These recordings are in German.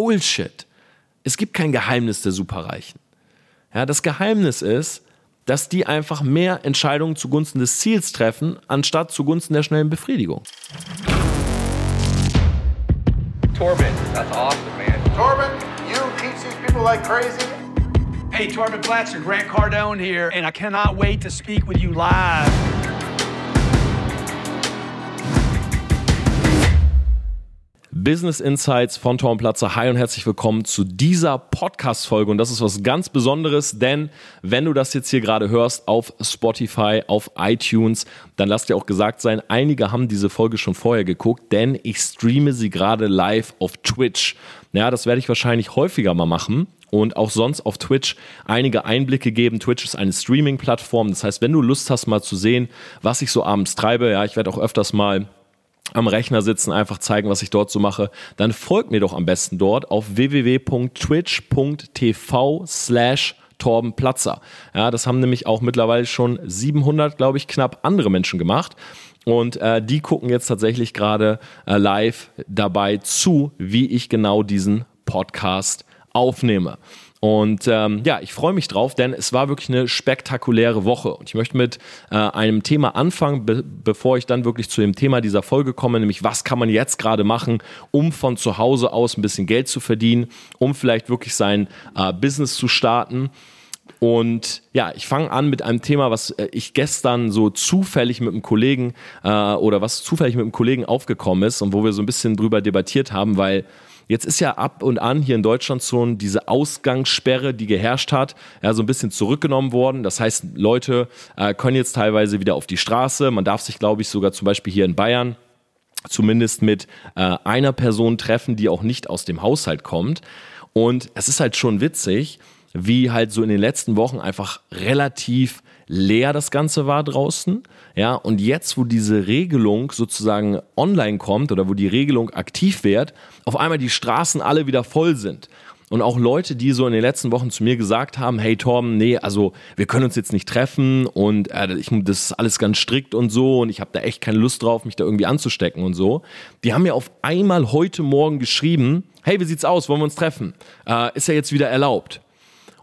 Bullshit. Es gibt kein Geheimnis der Superreichen. Ja, das Geheimnis ist, dass die einfach mehr Entscheidungen zugunsten des Ziels treffen, anstatt zugunsten der schnellen Befriedigung. Torben, that's awesome, man. Torben, you teach these people like crazy. Hey, Torben Platzer, Grant Cardone here, and I cannot wait to speak with you live. Business Insights von Tom Platzer. Hi und herzlich willkommen zu dieser Podcast-Folge. Und das ist was ganz Besonderes, denn wenn du das jetzt hier gerade hörst auf Spotify, auf iTunes, dann lass dir auch gesagt sein, einige haben diese Folge schon vorher geguckt, denn ich streame sie gerade live auf Twitch. Ja, das werde ich wahrscheinlich häufiger mal machen und auch sonst auf Twitch einige Einblicke geben. Twitch ist eine Streaming-Plattform. Das heißt, wenn du Lust hast, mal zu sehen, was ich so abends treibe, ja, ich werde auch öfters mal am Rechner sitzen, einfach zeigen, was ich dort so mache, dann folgt mir doch am besten dort auf www.twitch.tv slash Torben Platzer. Ja, das haben nämlich auch mittlerweile schon 700, glaube ich, knapp andere Menschen gemacht. Und äh, die gucken jetzt tatsächlich gerade äh, live dabei zu, wie ich genau diesen Podcast aufnehme. Und ähm, ja, ich freue mich drauf, denn es war wirklich eine spektakuläre Woche. Und ich möchte mit äh, einem Thema anfangen, be bevor ich dann wirklich zu dem Thema dieser Folge komme, nämlich was kann man jetzt gerade machen, um von zu Hause aus ein bisschen Geld zu verdienen, um vielleicht wirklich sein äh, Business zu starten. Und ja, ich fange an mit einem Thema, was äh, ich gestern so zufällig mit einem Kollegen äh, oder was zufällig mit einem Kollegen aufgekommen ist und wo wir so ein bisschen drüber debattiert haben, weil Jetzt ist ja ab und an hier in Deutschland schon diese Ausgangssperre, die geherrscht hat, ja, so ein bisschen zurückgenommen worden. Das heißt, Leute äh, können jetzt teilweise wieder auf die Straße. Man darf sich, glaube ich, sogar zum Beispiel hier in Bayern zumindest mit äh, einer Person treffen, die auch nicht aus dem Haushalt kommt. Und es ist halt schon witzig, wie halt so in den letzten Wochen einfach relativ leer das Ganze war draußen. Ja, und jetzt, wo diese Regelung sozusagen online kommt oder wo die Regelung aktiv wird, auf einmal die Straßen alle wieder voll sind. Und auch Leute, die so in den letzten Wochen zu mir gesagt haben, hey Torben, nee, also wir können uns jetzt nicht treffen und äh, ich, das ist alles ganz strikt und so und ich habe da echt keine Lust drauf, mich da irgendwie anzustecken und so. Die haben mir auf einmal heute Morgen geschrieben, hey, wie sieht's aus, wollen wir uns treffen? Äh, ist ja jetzt wieder erlaubt.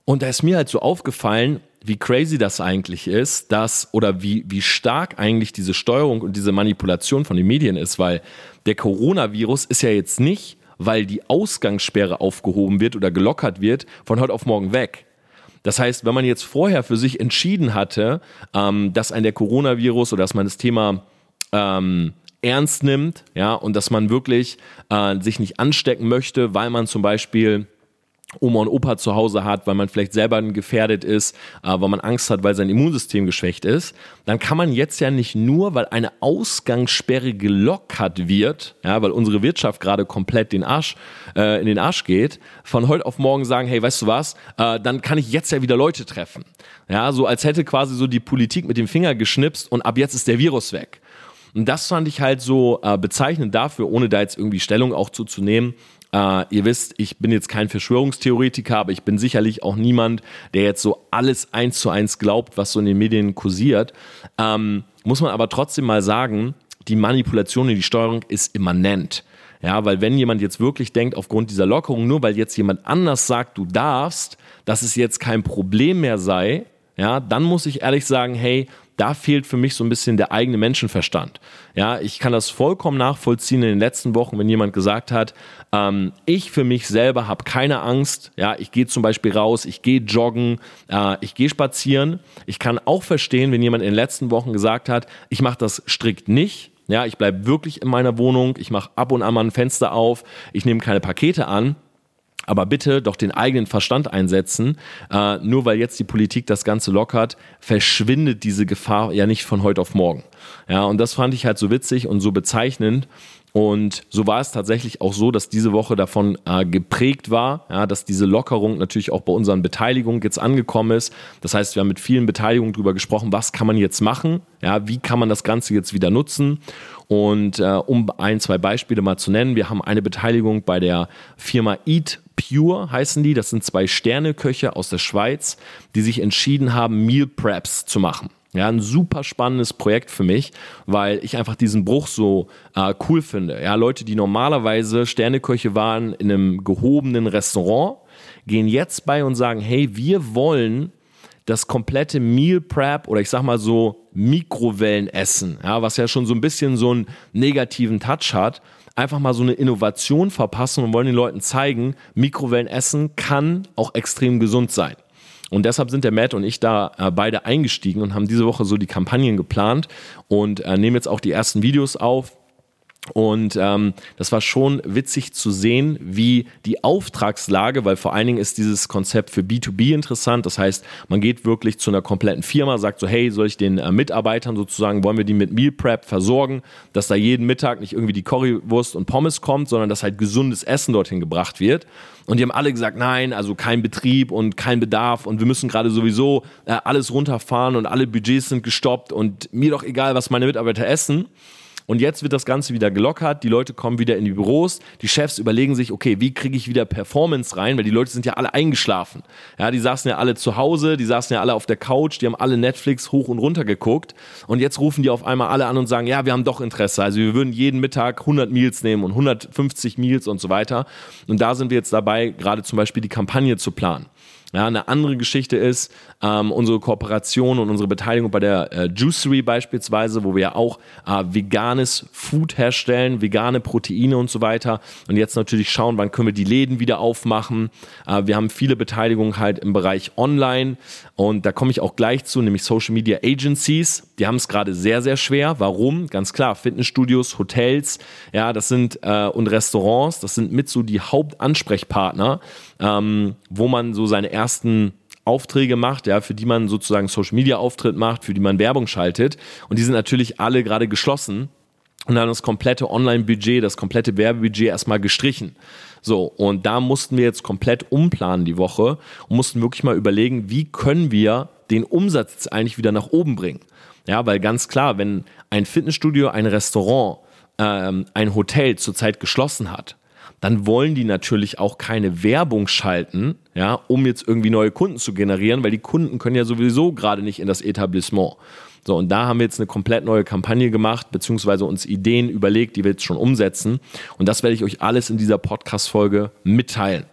Und da ist mir halt so aufgefallen, wie crazy das eigentlich ist, dass oder wie, wie stark eigentlich diese Steuerung und diese Manipulation von den Medien ist, weil der Coronavirus ist ja jetzt nicht, weil die Ausgangssperre aufgehoben wird oder gelockert wird, von heute auf morgen weg. Das heißt, wenn man jetzt vorher für sich entschieden hatte, ähm, dass ein der Coronavirus oder dass man das Thema ähm, ernst nimmt, ja, und dass man wirklich äh, sich nicht anstecken möchte, weil man zum Beispiel Oma und Opa zu Hause hat, weil man vielleicht selber gefährdet ist, äh, weil man Angst hat, weil sein Immunsystem geschwächt ist, dann kann man jetzt ja nicht nur, weil eine Ausgangssperre gelockert wird, ja, weil unsere Wirtschaft gerade komplett den Arsch, äh, in den Arsch geht, von heute auf morgen sagen, hey, weißt du was, äh, dann kann ich jetzt ja wieder Leute treffen. Ja, so als hätte quasi so die Politik mit dem Finger geschnipst und ab jetzt ist der Virus weg. Und das fand ich halt so äh, bezeichnend dafür, ohne da jetzt irgendwie Stellung auch zuzunehmen, Uh, ihr wisst, ich bin jetzt kein Verschwörungstheoretiker, aber ich bin sicherlich auch niemand, der jetzt so alles eins zu eins glaubt, was so in den Medien kursiert. Ähm, muss man aber trotzdem mal sagen, die Manipulation und die Steuerung ist immanent. Ja, weil wenn jemand jetzt wirklich denkt, aufgrund dieser Lockerung, nur weil jetzt jemand anders sagt, du darfst, dass es jetzt kein Problem mehr sei, ja, dann muss ich ehrlich sagen, hey, da fehlt für mich so ein bisschen der eigene Menschenverstand. Ja, ich kann das vollkommen nachvollziehen in den letzten Wochen, wenn jemand gesagt hat, ähm, ich für mich selber habe keine Angst. Ja, ich gehe zum Beispiel raus, ich gehe joggen, äh, ich gehe spazieren. Ich kann auch verstehen, wenn jemand in den letzten Wochen gesagt hat, ich mache das strikt nicht. Ja, ich bleibe wirklich in meiner Wohnung, ich mache ab und an mal ein Fenster auf, ich nehme keine Pakete an aber bitte doch den eigenen Verstand einsetzen. Äh, nur weil jetzt die Politik das Ganze lockert, verschwindet diese Gefahr ja nicht von heute auf morgen. Ja, und das fand ich halt so witzig und so bezeichnend. Und so war es tatsächlich auch so, dass diese Woche davon äh, geprägt war, ja, dass diese Lockerung natürlich auch bei unseren Beteiligungen jetzt angekommen ist. Das heißt, wir haben mit vielen Beteiligungen darüber gesprochen, was kann man jetzt machen, ja, wie kann man das Ganze jetzt wieder nutzen. Und äh, um ein, zwei Beispiele mal zu nennen, wir haben eine Beteiligung bei der Firma Eat Pure heißen die. Das sind zwei Sterneköche aus der Schweiz, die sich entschieden haben, Meal Preps zu machen. Ja, ein super spannendes Projekt für mich, weil ich einfach diesen Bruch so äh, cool finde. Ja, Leute, die normalerweise Sterneköche waren in einem gehobenen Restaurant, gehen jetzt bei und sagen, hey, wir wollen das komplette Meal Prep oder ich sag mal so Mikrowellenessen, ja, was ja schon so ein bisschen so einen negativen Touch hat, einfach mal so eine Innovation verpassen und wollen den Leuten zeigen, Mikrowellenessen kann auch extrem gesund sein. Und deshalb sind der Matt und ich da äh, beide eingestiegen und haben diese Woche so die Kampagnen geplant und äh, nehmen jetzt auch die ersten Videos auf und ähm, das war schon witzig zu sehen, wie die Auftragslage, weil vor allen Dingen ist dieses Konzept für B2B interessant. Das heißt, man geht wirklich zu einer kompletten Firma, sagt so, hey, soll ich den äh, Mitarbeitern sozusagen, wollen wir die mit Meal Prep versorgen, dass da jeden Mittag nicht irgendwie die Currywurst und Pommes kommt, sondern dass halt gesundes Essen dorthin gebracht wird. Und die haben alle gesagt, nein, also kein Betrieb und kein Bedarf und wir müssen gerade sowieso äh, alles runterfahren und alle Budgets sind gestoppt und mir doch egal, was meine Mitarbeiter essen. Und jetzt wird das Ganze wieder gelockert, die Leute kommen wieder in die Büros, die Chefs überlegen sich, okay, wie kriege ich wieder Performance rein, weil die Leute sind ja alle eingeschlafen. Ja, die saßen ja alle zu Hause, die saßen ja alle auf der Couch, die haben alle Netflix hoch und runter geguckt und jetzt rufen die auf einmal alle an und sagen, ja, wir haben doch Interesse. Also wir würden jeden Mittag 100 Meals nehmen und 150 Meals und so weiter. Und da sind wir jetzt dabei, gerade zum Beispiel die Kampagne zu planen. Ja, eine andere Geschichte ist ähm, unsere Kooperation und unsere Beteiligung bei der äh, Juicery beispielsweise, wo wir ja auch äh, veganes Food herstellen, vegane Proteine und so weiter. Und jetzt natürlich schauen, wann können wir die Läden wieder aufmachen. Äh, wir haben viele Beteiligungen halt im Bereich Online und da komme ich auch gleich zu, nämlich Social Media Agencies. Die haben es gerade sehr, sehr schwer. Warum? Ganz klar, Fitnessstudios, Hotels, ja, das sind äh, und Restaurants, das sind mit so die Hauptansprechpartner, ähm, wo man so seine ersten Aufträge macht, ja, für die man sozusagen Social Media Auftritt macht, für die man Werbung schaltet. Und die sind natürlich alle gerade geschlossen und dann das komplette Online-Budget, das komplette Werbebudget erstmal gestrichen. So, und da mussten wir jetzt komplett umplanen die Woche und mussten wirklich mal überlegen, wie können wir den Umsatz jetzt eigentlich wieder nach oben bringen. Ja, weil ganz klar, wenn ein Fitnessstudio, ein Restaurant, ähm, ein Hotel zurzeit geschlossen hat, dann wollen die natürlich auch keine Werbung schalten, ja, um jetzt irgendwie neue Kunden zu generieren, weil die Kunden können ja sowieso gerade nicht in das Etablissement. So, und da haben wir jetzt eine komplett neue Kampagne gemacht, beziehungsweise uns Ideen überlegt, die wir jetzt schon umsetzen. Und das werde ich euch alles in dieser Podcast-Folge mitteilen.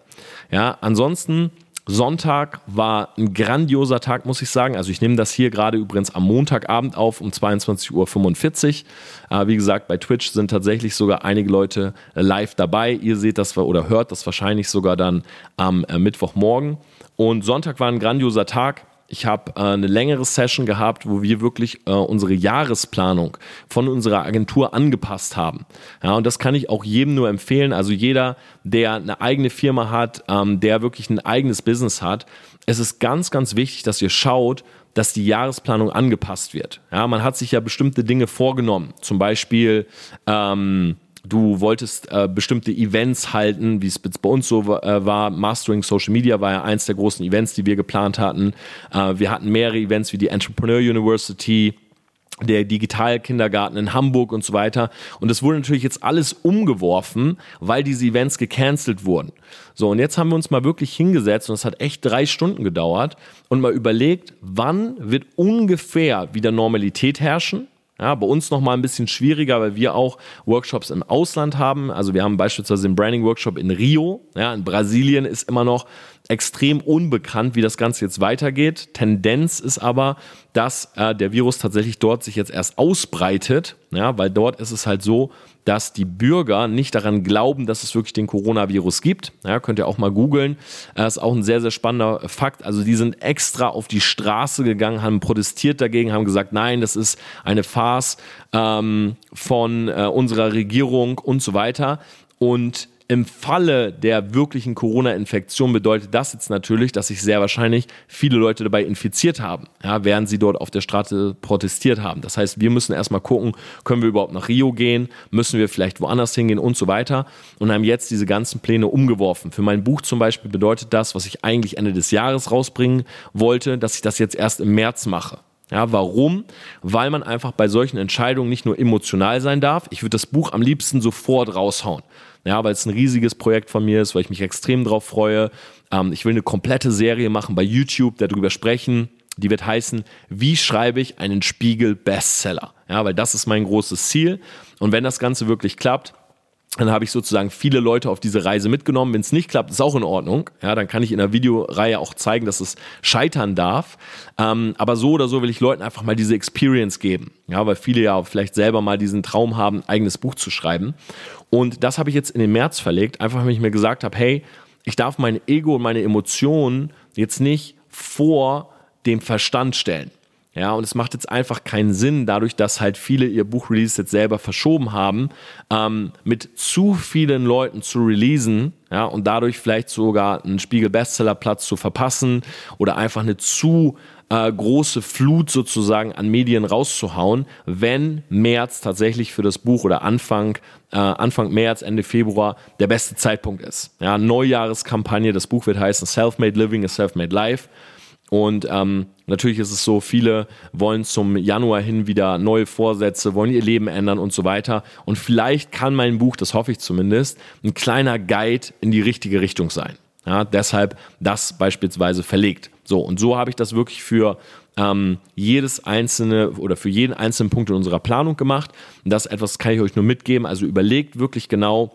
Ja, ansonsten Sonntag war ein grandioser Tag, muss ich sagen. Also ich nehme das hier gerade übrigens am Montagabend auf um 22.45 Uhr. Äh, wie gesagt, bei Twitch sind tatsächlich sogar einige Leute live dabei. Ihr seht das oder hört das wahrscheinlich sogar dann am äh, Mittwochmorgen. Und Sonntag war ein grandioser Tag. Ich habe äh, eine längere Session gehabt, wo wir wirklich äh, unsere Jahresplanung von unserer Agentur angepasst haben. Ja, und das kann ich auch jedem nur empfehlen. Also jeder, der eine eigene Firma hat, ähm, der wirklich ein eigenes Business hat, es ist ganz, ganz wichtig, dass ihr schaut, dass die Jahresplanung angepasst wird. Ja, man hat sich ja bestimmte Dinge vorgenommen. Zum Beispiel ähm, du wolltest äh, bestimmte Events halten, wie es bei uns so äh, war. Mastering Social Media war ja eins der großen Events, die wir geplant hatten. Äh, wir hatten mehrere Events wie die Entrepreneur University, der Digitalkindergarten in Hamburg und so weiter. Und es wurde natürlich jetzt alles umgeworfen, weil diese Events gecancelt wurden. So, und jetzt haben wir uns mal wirklich hingesetzt und es hat echt drei Stunden gedauert und mal überlegt, wann wird ungefähr wieder Normalität herrschen? Ja, bei uns nochmal ein bisschen schwieriger, weil wir auch Workshops im Ausland haben. Also wir haben beispielsweise den Branding Workshop in Rio. Ja, in Brasilien ist immer noch extrem unbekannt, wie das Ganze jetzt weitergeht. Tendenz ist aber, dass äh, der Virus tatsächlich dort sich jetzt erst ausbreitet, ja, weil dort ist es halt so, dass die Bürger nicht daran glauben, dass es wirklich den Coronavirus gibt. Ja, könnt ihr auch mal googeln. Das ist auch ein sehr, sehr spannender Fakt. Also die sind extra auf die Straße gegangen, haben protestiert dagegen, haben gesagt, nein, das ist eine Farce ähm, von äh, unserer Regierung und so weiter. Und im Falle der wirklichen Corona-Infektion bedeutet das jetzt natürlich, dass sich sehr wahrscheinlich viele Leute dabei infiziert haben, ja, während sie dort auf der Straße protestiert haben. Das heißt, wir müssen erstmal gucken, können wir überhaupt nach Rio gehen, müssen wir vielleicht woanders hingehen und so weiter und haben jetzt diese ganzen Pläne umgeworfen. Für mein Buch zum Beispiel bedeutet das, was ich eigentlich Ende des Jahres rausbringen wollte, dass ich das jetzt erst im März mache. Ja, warum? Weil man einfach bei solchen Entscheidungen nicht nur emotional sein darf. Ich würde das Buch am liebsten sofort raushauen ja, weil es ein riesiges Projekt von mir ist, weil ich mich extrem drauf freue. Ähm, ich will eine komplette Serie machen bei YouTube, darüber sprechen, Die wird heißen, wie schreibe ich einen Spiegel-Bestseller? Ja, weil das ist mein großes Ziel. Und wenn das Ganze wirklich klappt, dann habe ich sozusagen viele Leute auf diese Reise mitgenommen. Wenn es nicht klappt, ist auch in Ordnung. Ja, dann kann ich in der Videoreihe auch zeigen, dass es scheitern darf. Ähm, aber so oder so will ich Leuten einfach mal diese Experience geben. Ja, weil viele ja vielleicht selber mal diesen Traum haben, ein eigenes Buch zu schreiben. Und das habe ich jetzt in den März verlegt, einfach weil ich mir gesagt habe, hey, ich darf mein Ego und meine Emotionen jetzt nicht vor dem Verstand stellen. Ja, und es macht jetzt einfach keinen Sinn, dadurch, dass halt viele ihr Buchrelease jetzt selber verschoben haben, ähm, mit zu vielen Leuten zu releasen, ja, und dadurch vielleicht sogar einen Spiegel-Bestseller-Platz zu verpassen oder einfach eine zu äh, große Flut sozusagen an Medien rauszuhauen, wenn März tatsächlich für das Buch oder Anfang, äh, Anfang März, Ende Februar der beste Zeitpunkt ist. Ja, Neujahreskampagne, das Buch wird heißen Self-Made Living a Self-Made Life. Und ähm, natürlich ist es so, viele wollen zum Januar hin wieder neue Vorsätze, wollen ihr Leben ändern und so weiter. Und vielleicht kann mein Buch, das hoffe ich zumindest, ein kleiner Guide in die richtige Richtung sein. Ja, deshalb das beispielsweise verlegt. So, und so habe ich das wirklich für ähm, jedes einzelne oder für jeden einzelnen Punkt in unserer Planung gemacht. Und das etwas kann ich euch nur mitgeben. Also überlegt wirklich genau,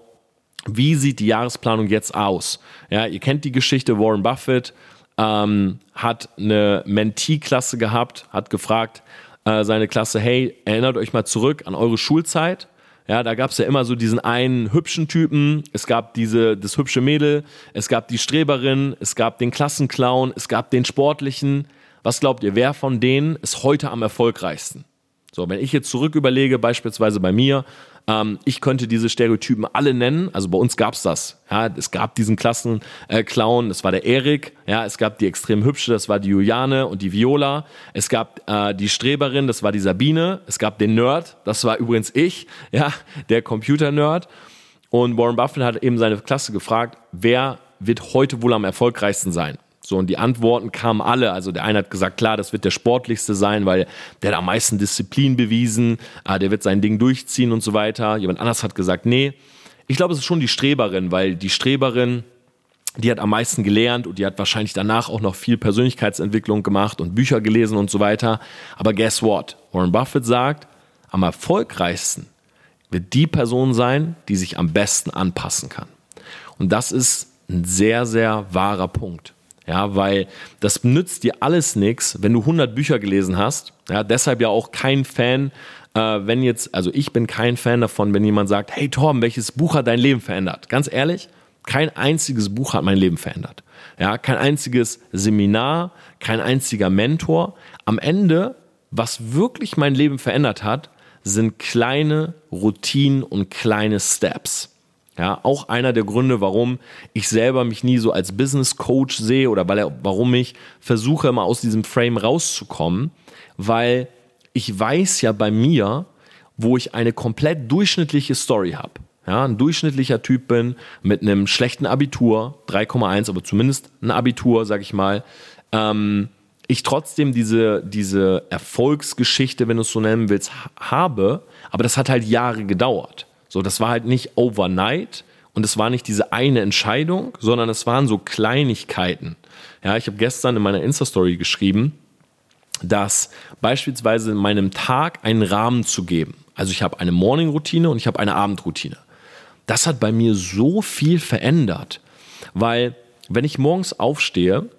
wie sieht die Jahresplanung jetzt aus? Ja, ihr kennt die Geschichte Warren Buffett ähm, hat eine Mentee-Klasse gehabt, hat gefragt, äh, seine Klasse, hey, erinnert euch mal zurück an eure Schulzeit. Ja, da gab es ja immer so diesen einen hübschen Typen, es gab diese, das hübsche Mädel, es gab die Streberin, es gab den Klassenclown, es gab den Sportlichen. Was glaubt ihr, wer von denen ist heute am erfolgreichsten? So, wenn ich jetzt zurück überlege, beispielsweise bei mir, ähm, ich könnte diese Stereotypen alle nennen. Also bei uns gab es das. Ja, es gab diesen Klassenclown, äh, das war der Erik. Ja, es gab die extrem hübsche, das war die Juliane und die Viola. Es gab äh, die Streberin, das war die Sabine. Es gab den Nerd, das war übrigens ich, ja, der Computer-Nerd. Und Warren Buffett hat eben seine Klasse gefragt, wer wird heute wohl am erfolgreichsten sein? So, und die Antworten kamen alle. Also der eine hat gesagt, klar, das wird der sportlichste sein, weil der hat am meisten Disziplin bewiesen, äh, der wird sein Ding durchziehen und so weiter. Jemand anders hat gesagt, nee, ich glaube, es ist schon die Streberin, weil die Streberin, die hat am meisten gelernt und die hat wahrscheinlich danach auch noch viel Persönlichkeitsentwicklung gemacht und Bücher gelesen und so weiter. Aber guess what? Warren Buffett sagt, am erfolgreichsten wird die Person sein, die sich am besten anpassen kann. Und das ist ein sehr, sehr wahrer Punkt. Ja, weil das nützt dir alles nichts, wenn du 100 Bücher gelesen hast. Ja, deshalb ja auch kein Fan, äh, wenn jetzt, also ich bin kein Fan davon, wenn jemand sagt, hey Torben, welches Buch hat dein Leben verändert? Ganz ehrlich, kein einziges Buch hat mein Leben verändert. Ja, kein einziges Seminar, kein einziger Mentor. Am Ende, was wirklich mein Leben verändert hat, sind kleine Routinen und kleine Steps. Ja, auch einer der Gründe, warum ich selber mich nie so als Business Coach sehe oder weil warum ich versuche, immer aus diesem Frame rauszukommen, weil ich weiß ja bei mir, wo ich eine komplett durchschnittliche Story habe. Ja, ein durchschnittlicher Typ bin mit einem schlechten Abitur, 3,1, aber zumindest ein Abitur, sag ich mal. Ähm, ich trotzdem diese, diese Erfolgsgeschichte, wenn du es so nennen willst, habe, aber das hat halt Jahre gedauert. So, das war halt nicht overnight und es war nicht diese eine Entscheidung, sondern es waren so Kleinigkeiten. Ja, ich habe gestern in meiner Insta-Story geschrieben, dass beispielsweise in meinem Tag einen Rahmen zu geben. Also ich habe eine Morning-Routine und ich habe eine Abendroutine. Das hat bei mir so viel verändert, weil wenn ich morgens aufstehe,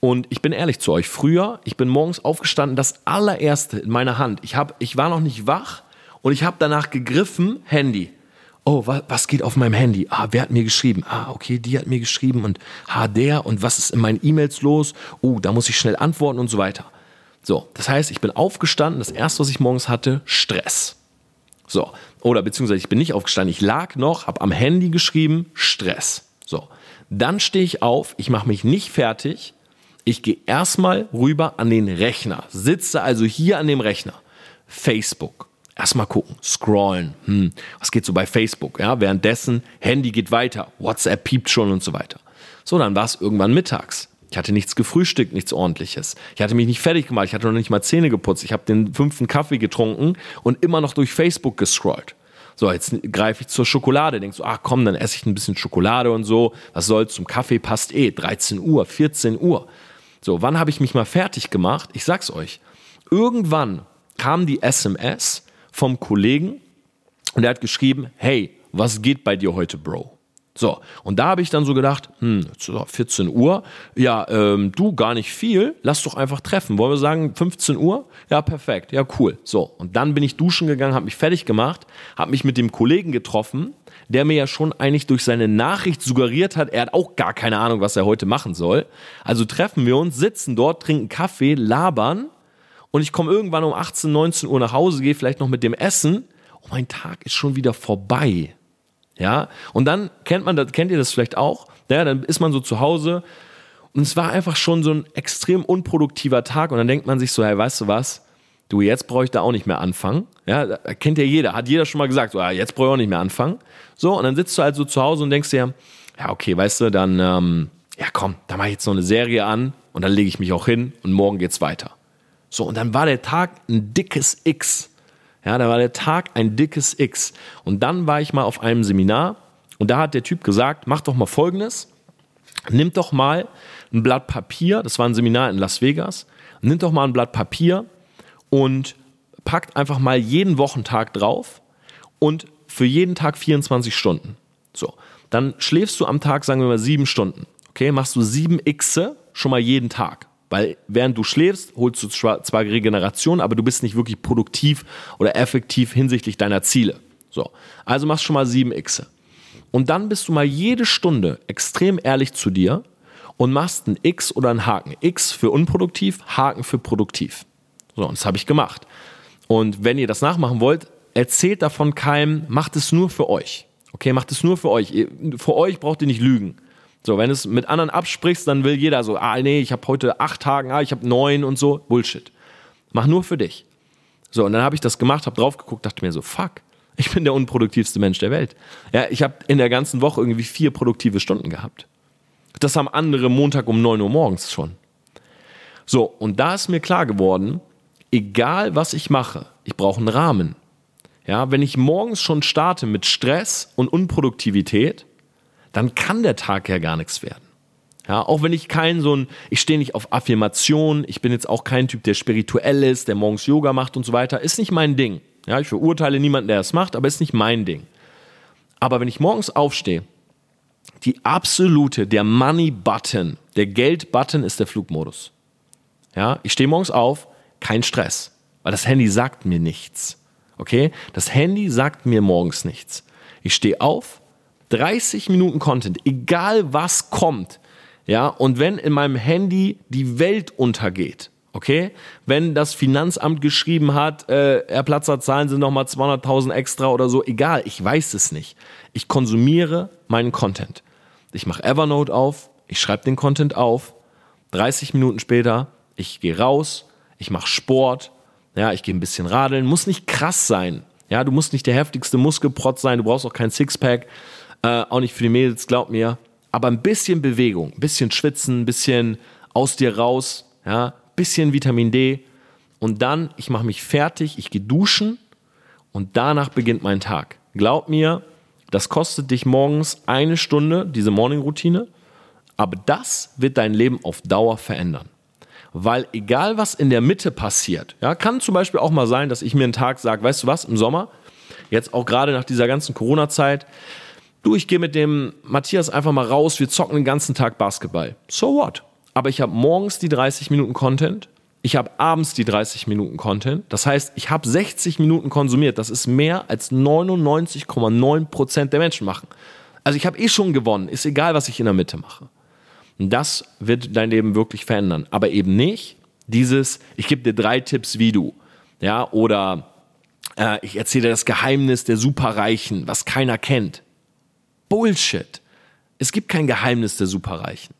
und ich bin ehrlich zu euch, früher, ich bin morgens aufgestanden, das allererste in meiner Hand. Ich, hab, ich war noch nicht wach, und ich habe danach gegriffen, Handy. Oh, was, was geht auf meinem Handy? Ah, wer hat mir geschrieben? Ah, okay, die hat mir geschrieben und ah, der und was ist in meinen E-Mails los? Oh, da muss ich schnell antworten und so weiter. So, das heißt, ich bin aufgestanden, das erste, was ich morgens hatte, Stress. So, oder beziehungsweise ich bin nicht aufgestanden, ich lag noch, habe am Handy geschrieben, Stress. So, dann stehe ich auf, ich mache mich nicht fertig, ich gehe erstmal rüber an den Rechner, sitze also hier an dem Rechner. Facebook, Erstmal gucken, scrollen. Hm, was geht so bei Facebook? Ja, währenddessen, Handy geht weiter, WhatsApp piept schon und so weiter. So, dann war es irgendwann mittags. Ich hatte nichts gefrühstückt, nichts ordentliches. Ich hatte mich nicht fertig gemacht, ich hatte noch nicht mal Zähne geputzt. Ich habe den fünften Kaffee getrunken und immer noch durch Facebook gescrollt. So, jetzt greife ich zur Schokolade, denkst so, ach komm, dann esse ich ein bisschen Schokolade und so. Was soll's, zum Kaffee passt eh. 13 Uhr, 14 Uhr. So, wann habe ich mich mal fertig gemacht? Ich sag's euch. Irgendwann kam die SMS vom Kollegen und er hat geschrieben, hey, was geht bei dir heute, Bro? So, und da habe ich dann so gedacht, hm, 14 Uhr, ja, ähm, du, gar nicht viel, lass doch einfach treffen. Wollen wir sagen 15 Uhr? Ja, perfekt, ja, cool. So, und dann bin ich duschen gegangen, habe mich fertig gemacht, habe mich mit dem Kollegen getroffen, der mir ja schon eigentlich durch seine Nachricht suggeriert hat, er hat auch gar keine Ahnung, was er heute machen soll. Also treffen wir uns, sitzen dort, trinken Kaffee, labern und ich komme irgendwann um 18, 19 Uhr nach Hause, gehe vielleicht noch mit dem Essen und mein Tag ist schon wieder vorbei. Ja, und dann kennt man das, kennt ihr das vielleicht auch? Ja, dann ist man so zu Hause und es war einfach schon so ein extrem unproduktiver Tag und dann denkt man sich so, hey, weißt du was? Du, jetzt brauche ich da auch nicht mehr anfangen. Ja, kennt ja jeder, hat jeder schon mal gesagt, so, ja, jetzt brauche ich auch nicht mehr anfangen. So, und dann sitzt du halt so zu Hause und denkst dir, ja, okay, weißt du, dann, ähm, ja komm, da mache ich jetzt noch eine Serie an und dann lege ich mich auch hin und morgen geht's weiter. So, und dann war der Tag ein dickes X. Ja, da war der Tag ein dickes X. Und dann war ich mal auf einem Seminar und da hat der Typ gesagt, mach doch mal Folgendes. Nimm doch mal ein Blatt Papier, das war ein Seminar in Las Vegas, nimm doch mal ein Blatt Papier und packt einfach mal jeden Wochentag drauf und für jeden Tag 24 Stunden. So, dann schläfst du am Tag, sagen wir mal, sieben Stunden. Okay, machst du sieben Xe schon mal jeden Tag. Weil während du schläfst, holst du zwar, Regeneration, aber du bist nicht wirklich produktiv oder effektiv hinsichtlich deiner Ziele. So, also machst schon mal 7 X. Und dann bist du mal jede Stunde extrem ehrlich zu dir und machst ein X oder ein Haken. X für unproduktiv, Haken für produktiv. So, und das habe ich gemacht. Und wenn ihr das nachmachen wollt, erzählt davon keinem, macht es nur für euch. Okay, macht es nur für euch. Für euch braucht ihr nicht lügen. So, wenn du es mit anderen absprichst, dann will jeder so, ah nee, ich habe heute acht Tage, ah, ich habe neun und so. Bullshit. Mach nur für dich. So, und dann habe ich das gemacht, habe drauf geguckt, dachte mir so, fuck, ich bin der unproduktivste Mensch der Welt. Ja, ich habe in der ganzen Woche irgendwie vier produktive Stunden gehabt. Das haben andere Montag um neun Uhr morgens schon. So, und da ist mir klar geworden, egal was ich mache, ich brauche einen Rahmen. Ja, wenn ich morgens schon starte mit Stress und Unproduktivität, dann kann der Tag ja gar nichts werden. Ja, auch wenn ich kein so ein, ich stehe nicht auf Affirmation, ich bin jetzt auch kein Typ, der spirituell ist, der morgens Yoga macht und so weiter, ist nicht mein Ding. Ja, ich verurteile niemanden, der das macht, aber ist nicht mein Ding. Aber wenn ich morgens aufstehe, die absolute, der Money-Button, der Geld-Button ist der Flugmodus. Ja, ich stehe morgens auf, kein Stress, weil das Handy sagt mir nichts. Okay? Das Handy sagt mir morgens nichts. Ich stehe auf, 30 Minuten Content, egal was kommt. Ja, und wenn in meinem Handy die Welt untergeht, okay, wenn das Finanzamt geschrieben hat, äh, Herr Platzer, zahlen Sie nochmal 200.000 extra oder so, egal, ich weiß es nicht. Ich konsumiere meinen Content. Ich mache Evernote auf, ich schreibe den Content auf, 30 Minuten später, ich gehe raus, ich mache Sport, ja, ich gehe ein bisschen radeln, muss nicht krass sein. Ja, du musst nicht der heftigste Muskelprotz sein, du brauchst auch kein Sixpack. Äh, auch nicht für die Mädels, glaub mir. Aber ein bisschen Bewegung, ein bisschen Schwitzen, ein bisschen aus dir raus, ja, bisschen Vitamin D. Und dann, ich mache mich fertig, ich gehe duschen und danach beginnt mein Tag. Glaub mir, das kostet dich morgens eine Stunde, diese Morning-Routine, aber das wird dein Leben auf Dauer verändern. Weil egal was in der Mitte passiert, ja, kann zum Beispiel auch mal sein, dass ich mir einen Tag sage, weißt du was, im Sommer, jetzt auch gerade nach dieser ganzen Corona-Zeit, du, ich gehe mit dem Matthias einfach mal raus, wir zocken den ganzen Tag Basketball. So what? Aber ich habe morgens die 30 Minuten Content, ich habe abends die 30 Minuten Content. Das heißt, ich habe 60 Minuten konsumiert. Das ist mehr als 99,9 Prozent der Menschen machen. Also ich habe eh schon gewonnen. Ist egal, was ich in der Mitte mache. Und das wird dein Leben wirklich verändern. Aber eben nicht dieses, ich gebe dir drei Tipps, wie du. Ja, oder äh, ich erzähle dir das Geheimnis der Superreichen, was keiner kennt. Bullshit. Es gibt kein Geheimnis der Superreichen.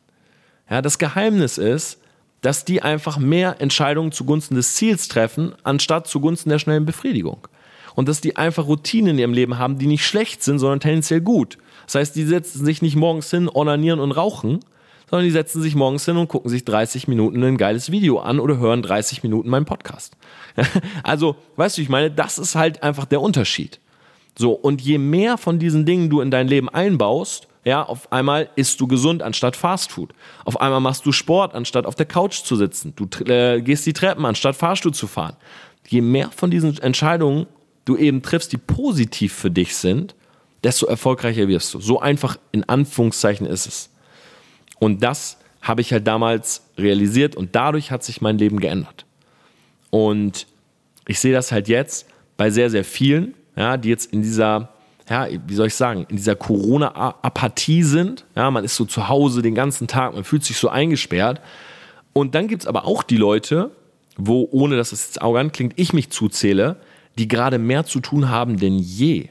Ja, das Geheimnis ist, dass die einfach mehr Entscheidungen zugunsten des Ziels treffen, anstatt zugunsten der schnellen Befriedigung. Und dass die einfach Routinen in ihrem Leben haben, die nicht schlecht sind, sondern tendenziell gut. Das heißt, die setzen sich nicht morgens hin, onanieren und rauchen, sondern die setzen sich morgens hin und gucken sich 30 Minuten ein geiles Video an oder hören 30 Minuten meinen Podcast. also, weißt du, ich meine, das ist halt einfach der Unterschied. So, und je mehr von diesen Dingen du in dein Leben einbaust, Ja, auf einmal isst du gesund anstatt Fastfood. Auf einmal machst du Sport anstatt auf der Couch zu sitzen. Du äh, gehst die Treppen anstatt Fahrstuhl zu fahren. Je mehr von diesen Entscheidungen du eben triffst, die positiv für dich sind, desto erfolgreicher wirst du. So einfach in Anführungszeichen ist es. Und das habe ich halt damals realisiert und dadurch hat sich mein Leben geändert. Und ich sehe das halt jetzt bei sehr, sehr vielen, ja, die jetzt in dieser, ja, wie soll ich sagen, in dieser Corona-Apathie sind. Ja, man ist so zu Hause den ganzen Tag, man fühlt sich so eingesperrt. Und dann gibt es aber auch die Leute, wo, ohne dass es jetzt arrogant klingt, ich mich zuzähle, die gerade mehr zu tun haben denn je.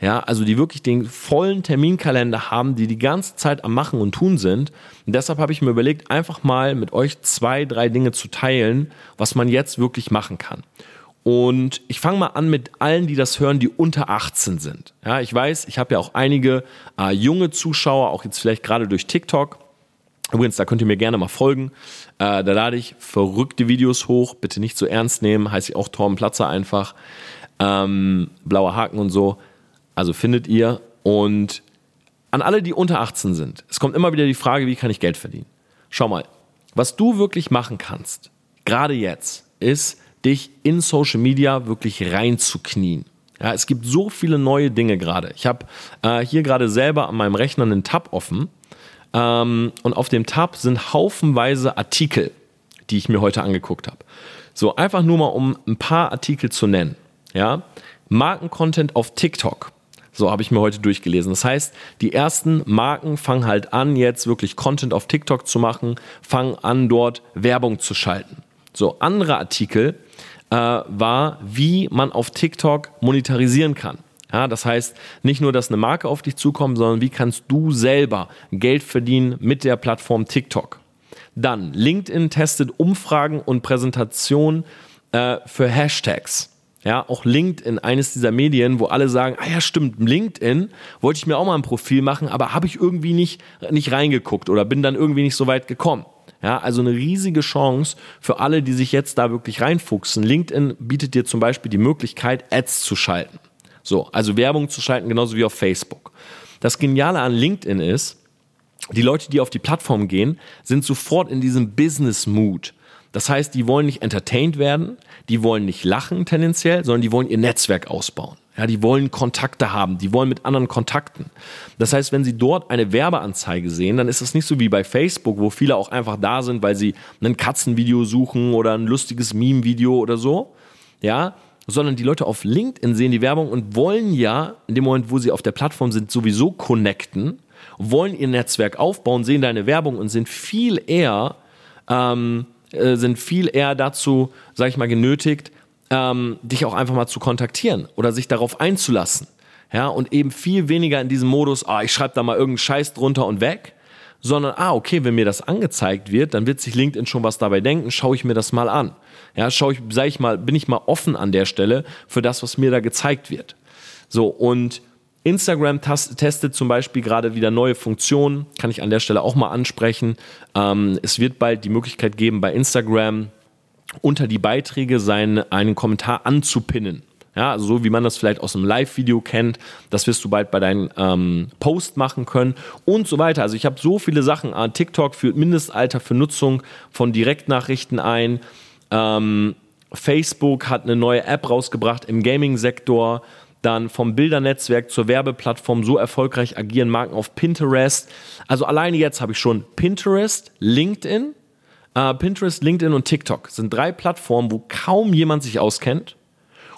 Ja, also die wirklich den vollen Terminkalender haben, die die ganze Zeit am Machen und Tun sind. Und deshalb habe ich mir überlegt, einfach mal mit euch zwei, drei Dinge zu teilen, was man jetzt wirklich machen kann. Und ich fange mal an mit allen, die das hören, die unter 18 sind. Ja, ich weiß, ich habe ja auch einige äh, junge Zuschauer, auch jetzt vielleicht gerade durch TikTok. Übrigens, da könnt ihr mir gerne mal folgen. Äh, da lade ich verrückte Videos hoch. Bitte nicht so ernst nehmen. Heiße ich auch Torben Platzer einfach. Ähm, blauer Haken und so. Also findet ihr. Und an alle, die unter 18 sind, es kommt immer wieder die Frage, wie kann ich Geld verdienen? Schau mal, was du wirklich machen kannst, gerade jetzt, ist, dich in Social Media wirklich reinzuknien. Ja, es gibt so viele neue Dinge gerade. Ich habe äh, hier gerade selber an meinem Rechner einen Tab offen ähm, und auf dem Tab sind haufenweise Artikel, die ich mir heute angeguckt habe. So, einfach nur mal, um ein paar Artikel zu nennen. Ja, Markencontent auf TikTok. So habe ich mir heute durchgelesen. Das heißt, die ersten Marken fangen halt an, jetzt wirklich Content auf TikTok zu machen, fangen an, dort Werbung zu schalten. So, andere Artikel äh, war, wie man auf TikTok monetarisieren kann. Ja, das heißt, nicht nur, dass eine Marke auf dich zukommt, sondern wie kannst du selber Geld verdienen mit der Plattform TikTok. Dann, LinkedIn testet Umfragen und Präsentationen äh, für Hashtags. Ja, auch LinkedIn, eines dieser Medien, wo alle sagen, ah ja, stimmt, LinkedIn wollte ich mir auch mal ein Profil machen, aber habe ich irgendwie nicht, nicht reingeguckt oder bin dann irgendwie nicht so weit gekommen. Ja, also eine riesige Chance für alle, die sich jetzt da wirklich reinfuchsen. LinkedIn bietet dir zum Beispiel die Möglichkeit, Ads zu schalten. So, also Werbung zu schalten, genauso wie auf Facebook. Das Geniale an LinkedIn ist, die Leute, die auf die Plattform gehen, sind sofort in diesem Business-Mood. Das heißt, die wollen nicht entertained werden, die wollen nicht lachen tendenziell, sondern die wollen ihr Netzwerk ausbauen. Ja, die wollen Kontakte haben, die wollen mit anderen Kontakten. Das heißt, wenn sie dort eine Werbeanzeige sehen, dann ist es nicht so wie bei Facebook, wo viele auch einfach da sind, weil sie ein Katzenvideo suchen oder ein lustiges Meme-Video oder so. Ja, sondern die Leute auf LinkedIn sehen die Werbung und wollen ja in dem Moment, wo sie auf der Plattform sind, sowieso connecten, wollen ihr Netzwerk aufbauen, sehen deine Werbung und sind viel eher ähm, äh, sind viel eher dazu, sag ich mal, genötigt, ähm, dich auch einfach mal zu kontaktieren oder sich darauf einzulassen. Ja, und eben viel weniger in diesem Modus, ah, ich schreibe da mal irgendeinen Scheiß drunter und weg, sondern, ah, okay, wenn mir das angezeigt wird, dann wird sich LinkedIn schon was dabei denken, schaue ich mir das mal an. Ja, schaue ich, sag ich mal, bin ich mal offen an der Stelle für das, was mir da gezeigt wird. So, und Instagram testet zum Beispiel gerade wieder neue Funktionen, kann ich an der Stelle auch mal ansprechen. Ähm, es wird bald die Möglichkeit geben, bei Instagram unter die Beiträge seinen, einen Kommentar anzupinnen. Ja, also so wie man das vielleicht aus einem Live-Video kennt, das wirst du bald bei deinem ähm, Post machen können und so weiter. Also ich habe so viele Sachen. Äh, TikTok führt Mindestalter für Nutzung von Direktnachrichten ein. Ähm, Facebook hat eine neue App rausgebracht im Gaming-Sektor dann vom Bildernetzwerk zur Werbeplattform so erfolgreich agieren Marken auf Pinterest. Also alleine jetzt habe ich schon Pinterest, LinkedIn, äh, Pinterest, LinkedIn und TikTok. Sind drei Plattformen, wo kaum jemand sich auskennt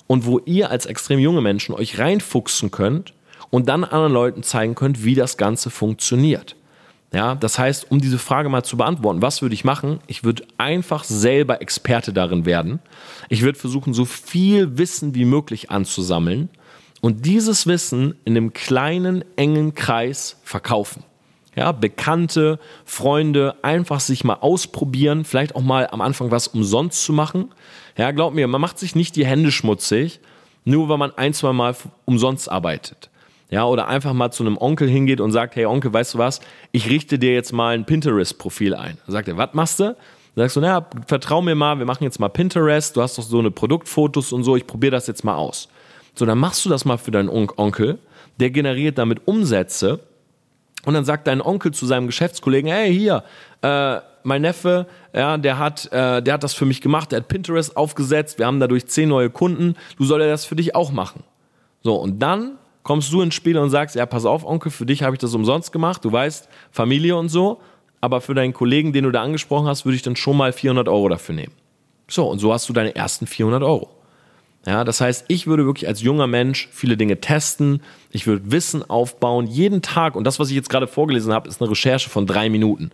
und wo ihr als extrem junge Menschen euch reinfuchsen könnt und dann anderen Leuten zeigen könnt, wie das Ganze funktioniert. Ja, das heißt, um diese Frage mal zu beantworten, was würde ich machen? Ich würde einfach selber Experte darin werden. Ich würde versuchen, so viel Wissen wie möglich anzusammeln und dieses Wissen in einem kleinen, engen Kreis verkaufen. Ja, Bekannte, Freunde, einfach sich mal ausprobieren, vielleicht auch mal am Anfang was umsonst zu machen. Ja, glaub mir, man macht sich nicht die Hände schmutzig, nur weil man ein, zwei Mal umsonst arbeitet. Ja, oder einfach mal zu einem Onkel hingeht und sagt, hey Onkel, weißt du was, ich richte dir jetzt mal ein Pinterest-Profil ein. Dann sagt er, was machst du? Dann sagst du, naja, vertrau mir mal, wir machen jetzt mal Pinterest, du hast doch so eine Produktfotos und so, ich probiere das jetzt mal aus. So, dann machst du das mal für deinen Onkel, der generiert damit Umsätze Und dann sagt dein Onkel zu seinem Geschäftskollegen, hey, hier, äh, mein Neffe, ja, der hat, äh, der hat das für mich gemacht, der hat Pinterest aufgesetzt, wir haben dadurch zehn neue Kunden, du soll er das für dich auch machen. So, und dann kommst du ins Spiel und sagst, ja, pass auf, Onkel, für dich habe ich das umsonst gemacht, du weißt, Familie und so, aber für deinen Kollegen, den du da angesprochen hast, würde ich dann schon mal 400 Euro dafür nehmen. So, und so hast du deine ersten 400 Euro. Ja, das heißt, ich würde wirklich als junger Mensch viele Dinge testen, ich würde Wissen aufbauen, jeden Tag, und das, was ich jetzt gerade vorgelesen habe, ist eine Recherche von drei Minuten.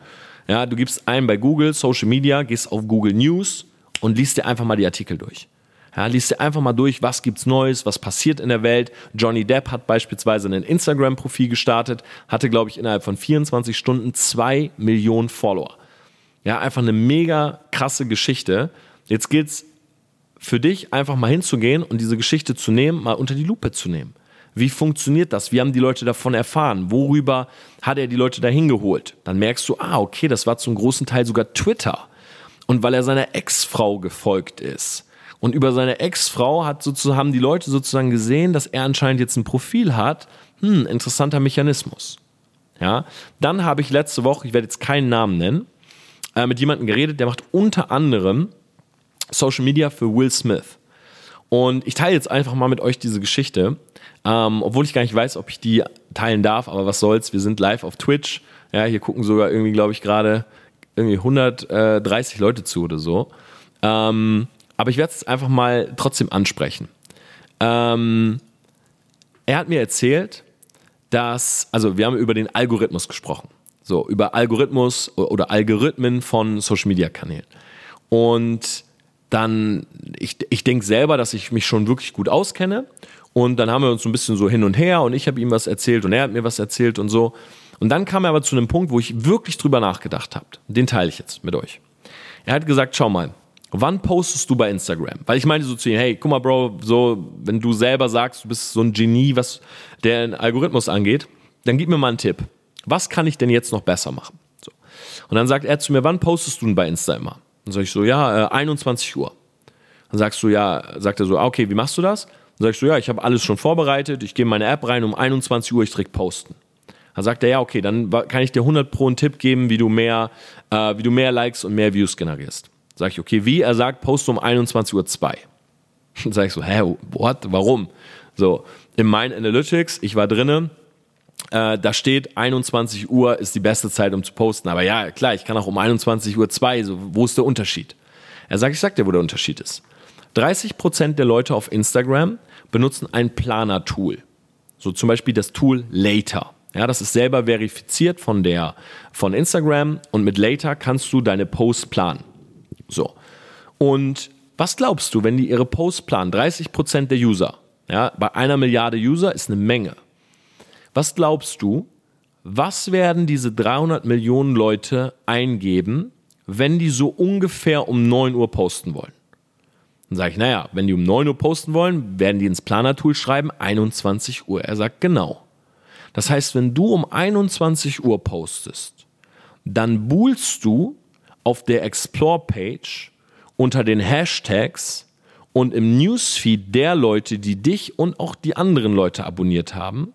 Ja, du gibst ein bei Google, Social Media, gehst auf Google News und liest dir einfach mal die Artikel durch. Ja, liest dir einfach mal durch, was gibt's Neues, was passiert in der Welt. Johnny Depp hat beispielsweise ein Instagram-Profil gestartet, hatte, glaube ich, innerhalb von 24 Stunden zwei Millionen Follower. Ja, einfach eine mega krasse Geschichte. Jetzt geht's für dich einfach mal hinzugehen und diese Geschichte zu nehmen, mal unter die Lupe zu nehmen. Wie funktioniert das? Wie haben die Leute davon erfahren? Worüber hat er die Leute dahin geholt? Dann merkst du, ah, okay, das war zum großen Teil sogar Twitter. Und weil er seiner Ex-Frau gefolgt ist. Und über seine Ex-Frau hat sozusagen, haben die Leute sozusagen gesehen, dass er anscheinend jetzt ein Profil hat. Hm, interessanter Mechanismus. Ja, dann habe ich letzte Woche, ich werde jetzt keinen Namen nennen, äh, mit jemandem geredet, der macht unter anderem Social Media für Will Smith. Und ich teile jetzt einfach mal mit euch diese Geschichte, ähm, obwohl ich gar nicht weiß, ob ich die teilen darf, aber was soll's, wir sind live auf Twitch. Ja, hier gucken sogar irgendwie, glaube ich, gerade irgendwie 130 Leute zu oder so. Ähm, aber ich werde es einfach mal trotzdem ansprechen. Ähm, er hat mir erzählt, dass, also wir haben über den Algorithmus gesprochen. So, über Algorithmus oder Algorithmen von Social Media Kanälen. Und dann, ich, ich denke selber, dass ich mich schon wirklich gut auskenne. Und dann haben wir uns so ein bisschen so hin und her und ich habe ihm was erzählt und er hat mir was erzählt und so. Und dann kam er aber zu einem Punkt, wo ich wirklich drüber nachgedacht habe. Den teile ich jetzt mit euch. Er hat gesagt, schau mal, wann postest du bei Instagram? Weil ich meinte so zu ihm, hey, guck mal, Bro, so, wenn du selber sagst, du bist so ein Genie, was den Algorithmus angeht, dann gib mir mal einen Tipp. Was kann ich denn jetzt noch besser machen? So. Und dann sagt er zu mir, wann postest du denn bei Insta immer? Dann sag ich so, ja, äh, 21 Uhr. Dann sagst du, ja, sagt er so, ah, okay, wie machst du das? Dann sagst du, ja, ich habe alles schon vorbereitet, ich gehe meine App rein, um 21 Uhr, ich direkt posten. Dann sagt er, ja, okay, dann kann ich dir 100 pro einen Tipp geben, wie du mehr, äh, wie du mehr Likes und mehr Views generierst. Sag ich, okay, wie? Er sagt, poste um 21 Uhr 2. Dann sag ich so, hä, what? Warum? So, in meinen Analytics, ich war drinnen, äh, da steht 21 Uhr ist die beste Zeit, um zu posten. Aber ja, klar, ich kann auch um 21 Uhr 2, so, wo ist der Unterschied? Er sagt, ich sag dir, wo der Unterschied ist. 30 Prozent der Leute auf Instagram benutzen ein Planer-Tool. So zum Beispiel das Tool Later. Ja, das ist selber verifiziert von der, von Instagram und mit Later kannst du deine Posts planen. So. Und was glaubst du, wenn die ihre Posts planen? 30 Prozent der User. Ja, bei einer Milliarde User ist eine Menge. Was glaubst du, was werden diese 300 Millionen Leute eingeben, wenn die so ungefähr um 9 Uhr posten wollen? Dann sage ich, naja, wenn die um 9 Uhr posten wollen, werden die ins Planer-Tool schreiben, 21 Uhr. Er sagt, genau. Das heißt, wenn du um 21 Uhr postest, dann buhlst du auf der Explore-Page unter den Hashtags und im Newsfeed der Leute, die dich und auch die anderen Leute abonniert haben,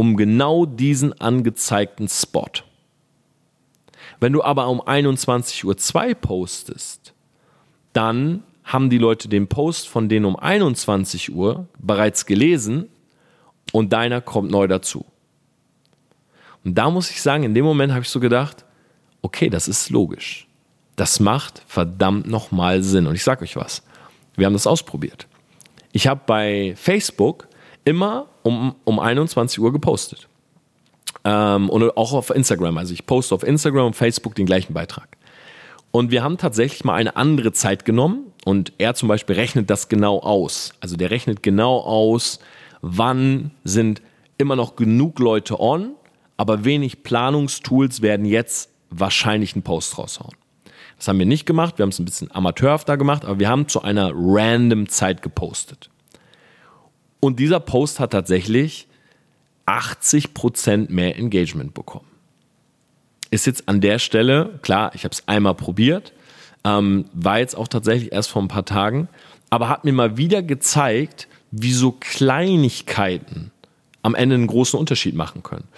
um genau diesen angezeigten Spot. Wenn du aber um 21.02 Uhr postest, dann haben die Leute den Post von denen um 21 Uhr bereits gelesen und deiner kommt neu dazu. Und da muss ich sagen, in dem Moment habe ich so gedacht, okay, das ist logisch. Das macht verdammt nochmal Sinn. Und ich sage euch was, wir haben das ausprobiert. Ich habe bei Facebook immer um, um 21 Uhr gepostet. Ähm, und auch auf Instagram. Also ich poste auf Instagram und Facebook den gleichen Beitrag. Und wir haben tatsächlich mal eine andere Zeit genommen und er zum Beispiel rechnet das genau aus. Also der rechnet genau aus, wann sind immer noch genug Leute on, aber wenig Planungstools werden jetzt wahrscheinlich einen Post raushauen. Das haben wir nicht gemacht, wir haben es ein bisschen amateurhafter gemacht, aber wir haben zu einer random Zeit gepostet. Und dieser Post hat tatsächlich 80% mehr Engagement bekommen. Ist jetzt an der Stelle, klar, ich habe es einmal probiert, ähm, war jetzt auch tatsächlich erst vor ein paar Tagen, aber hat mir mal wieder gezeigt, wie so Kleinigkeiten am Ende einen großen Unterschied machen können.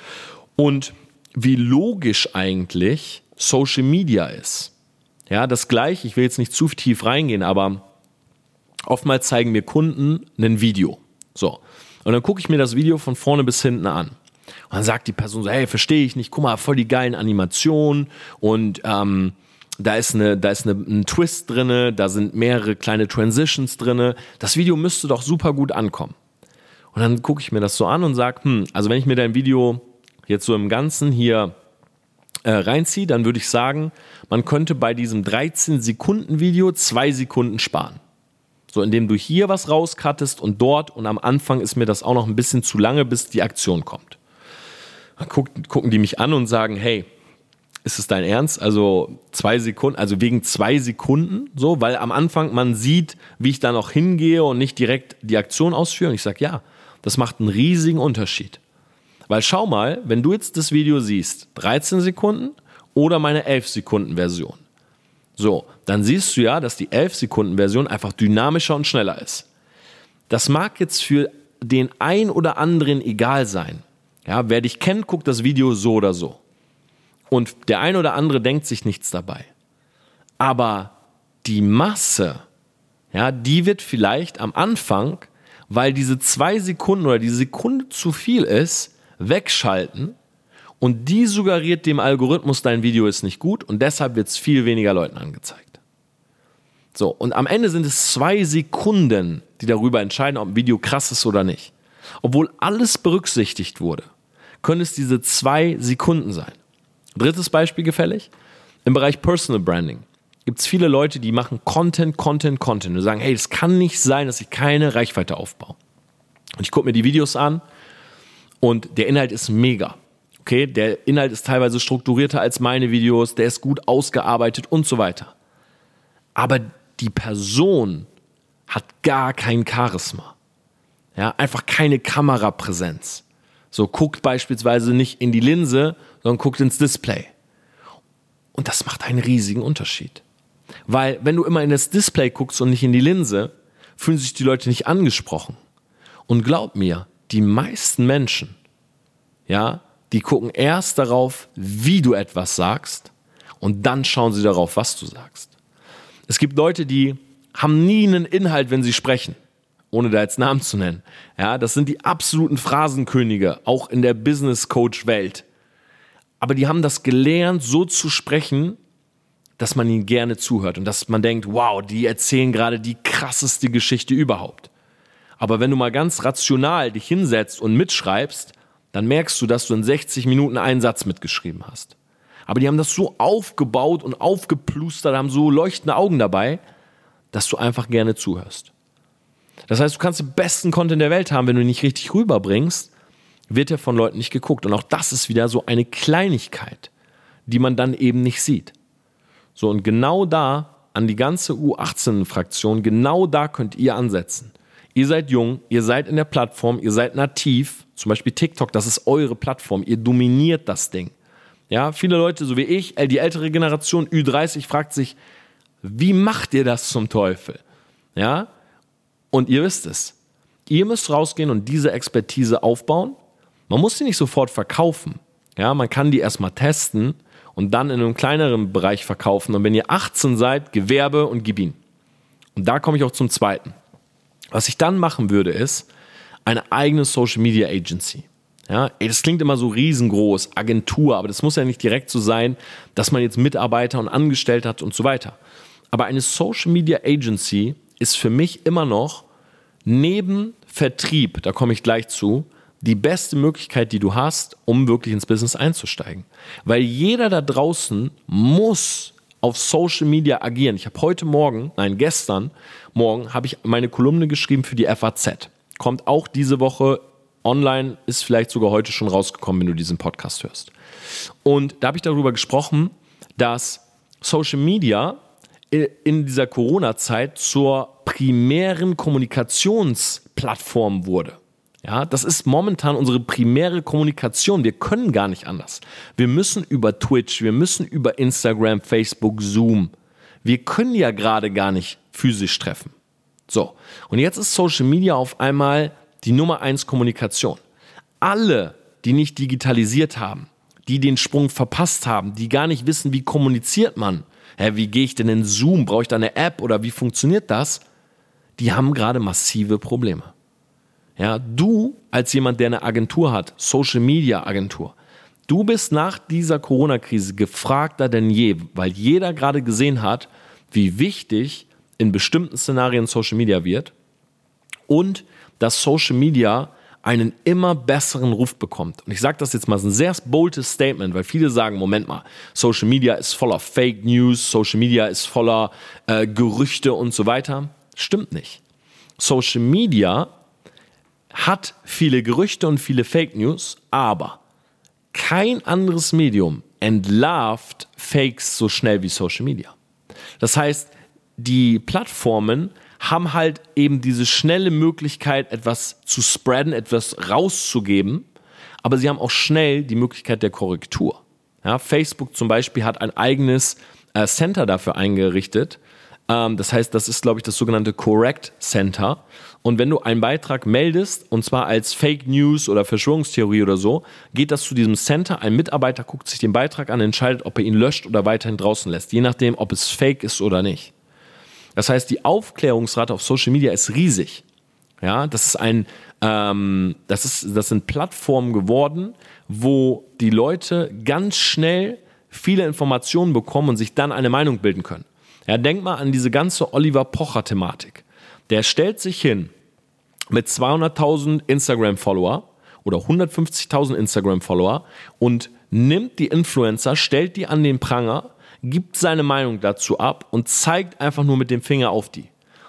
Und wie logisch eigentlich Social Media ist. Ja, das gleiche, ich will jetzt nicht zu tief reingehen, aber oftmals zeigen mir Kunden ein Video. So. Und dann gucke ich mir das Video von vorne bis hinten an. Und dann sagt die Person so, hey, verstehe ich nicht, guck mal, voll die geilen Animationen und ähm, da ist, eine, da ist eine, ein Twist drinne, da sind mehrere kleine Transitions drinne. Das Video müsste doch super gut ankommen. Und dann gucke ich mir das so an und sage, hm, also wenn ich mir dein Video jetzt so im Ganzen hier äh, reinziehe, dann würde ich sagen, man könnte bei diesem 13-Sekunden-Video zwei Sekunden sparen. So, indem du hier was rauskattest und dort und am Anfang ist mir das auch noch ein bisschen zu lange, bis die Aktion kommt. Dann guck, gucken die mich an und sagen, hey, ist es dein Ernst? Also zwei Sekunden, also wegen zwei Sekunden, so, weil am Anfang man sieht, wie ich da noch hingehe und nicht direkt die Aktion ausführe. Und ich sage, ja, das macht einen riesigen Unterschied. Weil schau mal, wenn du jetzt das Video siehst, 13 Sekunden oder meine 11 Sekunden Version. So, dann siehst du ja, dass die 11 Sekunden Version einfach dynamischer und schneller ist. Das mag jetzt für den ein oder anderen egal sein. Ja, wer dich kennt, guckt das Video so oder so. Und der ein oder andere denkt sich nichts dabei. Aber die Masse, ja, die wird vielleicht am Anfang weil diese zwei Sekunden oder die Sekunde zu viel ist, wegschalten und die suggeriert dem Algorithmus, dein Video ist nicht gut und deshalb wird es viel weniger Leuten angezeigt. So, und am Ende sind es zwei Sekunden, die darüber entscheiden, ob ein Video krass ist oder nicht. Obwohl alles berücksichtigt wurde, können es diese zwei Sekunden sein. Drittes Beispiel gefällig. Im Bereich Personal Branding gibt es viele Leute, die machen Content, Content, Content und sagen, hey, es kann nicht sein, dass ich keine Reichweite aufbaue. Und ich gucke mir die Videos an und der Inhalt ist mega. Okay, der Inhalt ist teilweise strukturierter als meine Videos, der ist gut ausgearbeitet und so weiter. Aber die Person hat gar kein Charisma. Ja, einfach keine Kamerapräsenz. So guckt beispielsweise nicht in die Linse, sondern guckt ins Display. Und das macht einen riesigen Unterschied. Weil wenn du immer in das Display guckst und nicht in die Linse, fühlen sich die Leute nicht angesprochen. Und glaub mir, die meisten Menschen, ja, die gucken erst darauf, wie du etwas sagst und dann schauen sie darauf, was du sagst. Es gibt Leute, die haben nie einen Inhalt, wenn sie sprechen, ohne da jetzt Namen zu nennen. Ja, das sind die absoluten Phrasenkönige, auch in der Business Coach Welt. Aber die haben das gelernt, so zu sprechen, dass man ihnen gerne zuhört und dass man denkt, wow, die erzählen gerade die krasseste Geschichte überhaupt. Aber wenn du mal ganz rational dich hinsetzt und mitschreibst, dann merkst du, dass du in 60 Minuten einen Satz mitgeschrieben hast. Aber die haben das so aufgebaut und aufgeplustert, haben so leuchtende Augen dabei, dass du einfach gerne zuhörst. Das heißt, du kannst den besten Content der Welt haben, wenn du ihn nicht richtig rüberbringst, wird er von Leuten nicht geguckt. Und auch das ist wieder so eine Kleinigkeit, die man dann eben nicht sieht. So, und genau da, an die ganze U18-Fraktion, genau da könnt ihr ansetzen. Ihr seid jung, ihr seid in der Plattform, ihr seid nativ, zum Beispiel TikTok, das ist eure Plattform, ihr dominiert das Ding. Ja, viele Leute, so wie ich, die ältere Generation, Ü30, fragt sich, wie macht ihr das zum Teufel? Ja, und ihr wisst es. Ihr müsst rausgehen und diese Expertise aufbauen. Man muss sie nicht sofort verkaufen. Ja, man kann die erstmal testen und dann in einem kleineren Bereich verkaufen. Und wenn ihr 18 seid, Gewerbe und gib ihn. Und da komme ich auch zum zweiten. Was ich dann machen würde, ist eine eigene Social Media Agency. Ja, das klingt immer so riesengroß, Agentur, aber das muss ja nicht direkt so sein, dass man jetzt Mitarbeiter und Angestellte hat und so weiter. Aber eine Social Media Agency ist für mich immer noch neben Vertrieb, da komme ich gleich zu, die beste Möglichkeit, die du hast, um wirklich ins Business einzusteigen. Weil jeder da draußen muss auf Social Media agieren. Ich habe heute Morgen, nein, gestern Morgen, habe ich meine Kolumne geschrieben für die FAZ. Kommt auch diese Woche online, ist vielleicht sogar heute schon rausgekommen, wenn du diesen Podcast hörst. Und da habe ich darüber gesprochen, dass Social Media in dieser Corona-Zeit zur primären Kommunikationsplattform wurde. Ja, das ist momentan unsere primäre Kommunikation. Wir können gar nicht anders. Wir müssen über Twitch, wir müssen über Instagram, Facebook, Zoom. Wir können ja gerade gar nicht physisch treffen. So. Und jetzt ist Social Media auf einmal die Nummer eins Kommunikation. Alle, die nicht digitalisiert haben, die den Sprung verpasst haben, die gar nicht wissen, wie kommuniziert man. Hä, wie gehe ich denn in Zoom? Brauche ich da eine App oder wie funktioniert das? Die haben gerade massive Probleme. Ja, du als jemand, der eine Agentur hat, Social Media Agentur, du bist nach dieser Corona-Krise gefragter denn je, weil jeder gerade gesehen hat, wie wichtig in bestimmten Szenarien Social Media wird und dass Social Media einen immer besseren Ruf bekommt. Und ich sage das jetzt mal, ist ein sehr boldes Statement, weil viele sagen, Moment mal, Social Media ist voller Fake News, Social Media ist voller äh, Gerüchte und so weiter. Stimmt nicht. Social Media hat viele Gerüchte und viele Fake News, aber kein anderes Medium entlarvt Fakes so schnell wie Social Media. Das heißt, die Plattformen haben halt eben diese schnelle Möglichkeit, etwas zu spreaden, etwas rauszugeben, aber sie haben auch schnell die Möglichkeit der Korrektur. Ja, Facebook zum Beispiel hat ein eigenes äh, Center dafür eingerichtet. Ähm, das heißt, das ist, glaube ich, das sogenannte Correct Center. Und wenn du einen Beitrag meldest, und zwar als Fake News oder Verschwörungstheorie oder so, geht das zu diesem Center. Ein Mitarbeiter guckt sich den Beitrag an, entscheidet, ob er ihn löscht oder weiterhin draußen lässt, je nachdem, ob es fake ist oder nicht. Das heißt, die Aufklärungsrate auf Social Media ist riesig. Ja, das ist ein, ähm, das ist, das sind Plattformen geworden, wo die Leute ganz schnell viele Informationen bekommen und sich dann eine Meinung bilden können. Ja, denk mal an diese ganze Oliver Pocher-Thematik. Der stellt sich hin mit 200.000 Instagram-Follower oder 150.000 Instagram-Follower und nimmt die Influencer, stellt die an den Pranger gibt seine Meinung dazu ab und zeigt einfach nur mit dem Finger auf die.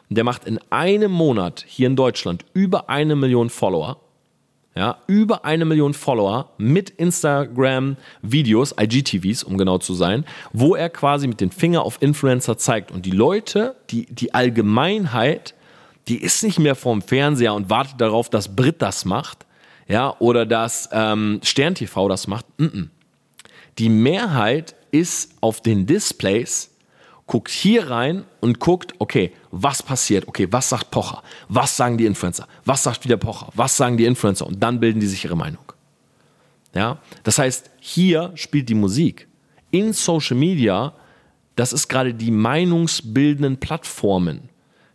Und der macht in einem Monat hier in Deutschland über eine Million Follower. Ja, über eine Million Follower mit Instagram-Videos, IGTVs, um genau zu sein, wo er quasi mit dem Finger auf Influencer zeigt. Und die Leute, die, die Allgemeinheit, die ist nicht mehr vorm Fernseher und wartet darauf, dass Brit das macht, ja, oder dass ähm, Stern TV das macht. Mm -mm. Die Mehrheit ist auf den Displays, guckt hier rein und guckt, okay, was passiert? Okay, was sagt Pocher? Was sagen die Influencer? Was sagt wieder Pocher? Was sagen die Influencer? Und dann bilden die sich ihre Meinung. Ja, das heißt, hier spielt die Musik. In Social Media, das ist gerade die meinungsbildenden Plattformen.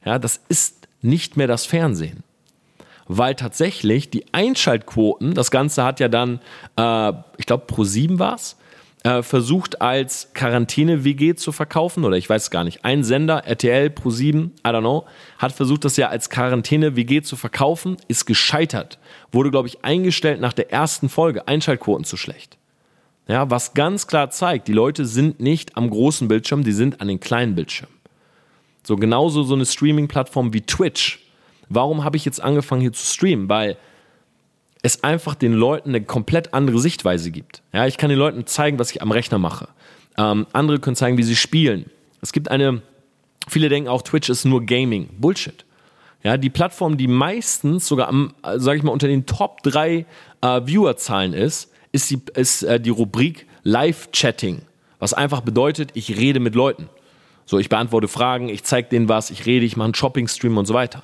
Ja, das ist nicht mehr das Fernsehen. Weil tatsächlich die Einschaltquoten, das Ganze hat ja dann, äh, ich glaube, Pro7 war es, äh, versucht als Quarantäne-WG zu verkaufen oder ich weiß gar nicht. Ein Sender, RTL, Pro7, I don't know, hat versucht, das ja als Quarantäne-WG zu verkaufen, ist gescheitert. Wurde, glaube ich, eingestellt nach der ersten Folge. Einschaltquoten zu schlecht. Ja, was ganz klar zeigt, die Leute sind nicht am großen Bildschirm, die sind an den kleinen Bildschirmen. So genauso so eine Streaming-Plattform wie Twitch. Warum habe ich jetzt angefangen hier zu streamen? Weil es einfach den Leuten eine komplett andere Sichtweise gibt. Ja, ich kann den Leuten zeigen, was ich am Rechner mache. Ähm, andere können zeigen, wie sie spielen. Es gibt eine, viele denken auch, Twitch ist nur Gaming. Bullshit. Ja, die Plattform, die meistens sogar am, äh, sage ich mal, unter den Top 3 äh, Viewerzahlen ist, ist die, ist, äh, die Rubrik Live-Chatting. Was einfach bedeutet, ich rede mit Leuten. So, ich beantworte Fragen, ich zeige denen was, ich rede, ich mache einen Shopping-Stream und so weiter.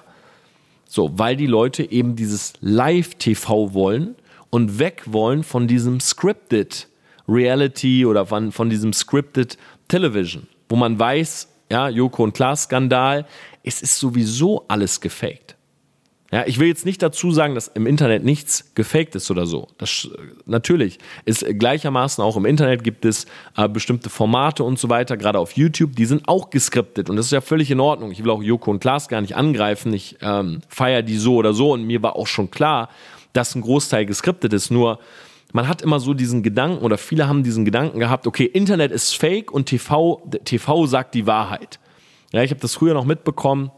So, weil die Leute eben dieses Live-TV wollen und weg wollen von diesem Scripted Reality oder von, von diesem Scripted Television, wo man weiß, ja, Joko und Klaas Skandal, es ist sowieso alles gefaked. Ja, ich will jetzt nicht dazu sagen, dass im Internet nichts gefaked ist oder so. Das, natürlich ist gleichermaßen auch im Internet gibt es äh, bestimmte Formate und so weiter, gerade auf YouTube, die sind auch geskriptet und das ist ja völlig in Ordnung. Ich will auch Joko und Klaas gar nicht angreifen. Ich ähm, feiere die so oder so und mir war auch schon klar, dass ein Großteil geskriptet ist. Nur man hat immer so diesen Gedanken oder viele haben diesen Gedanken gehabt, okay, Internet ist fake und TV, TV sagt die Wahrheit. Ja, ich habe das früher noch mitbekommen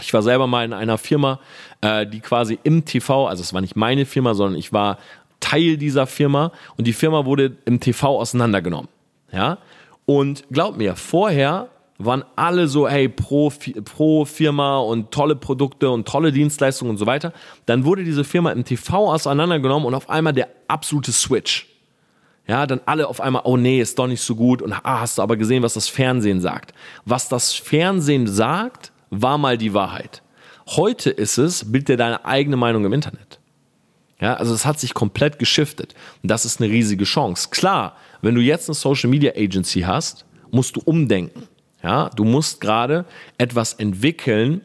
ich war selber mal in einer Firma, äh, die quasi im TV, also es war nicht meine Firma, sondern ich war Teil dieser Firma und die Firma wurde im TV auseinandergenommen. Ja? Und glaub mir, vorher waren alle so, hey, pro, pro Firma und tolle Produkte und tolle Dienstleistungen und so weiter. Dann wurde diese Firma im TV auseinandergenommen und auf einmal der absolute Switch. Ja, dann alle auf einmal, oh nee, ist doch nicht so gut und ah, hast du aber gesehen, was das Fernsehen sagt. Was das Fernsehen sagt, war mal die Wahrheit. Heute ist es, bild dir deine eigene Meinung im Internet. Ja, also es hat sich komplett geschiftet. Und das ist eine riesige Chance. Klar, wenn du jetzt eine Social Media Agency hast, musst du umdenken. Ja, du musst gerade etwas entwickeln,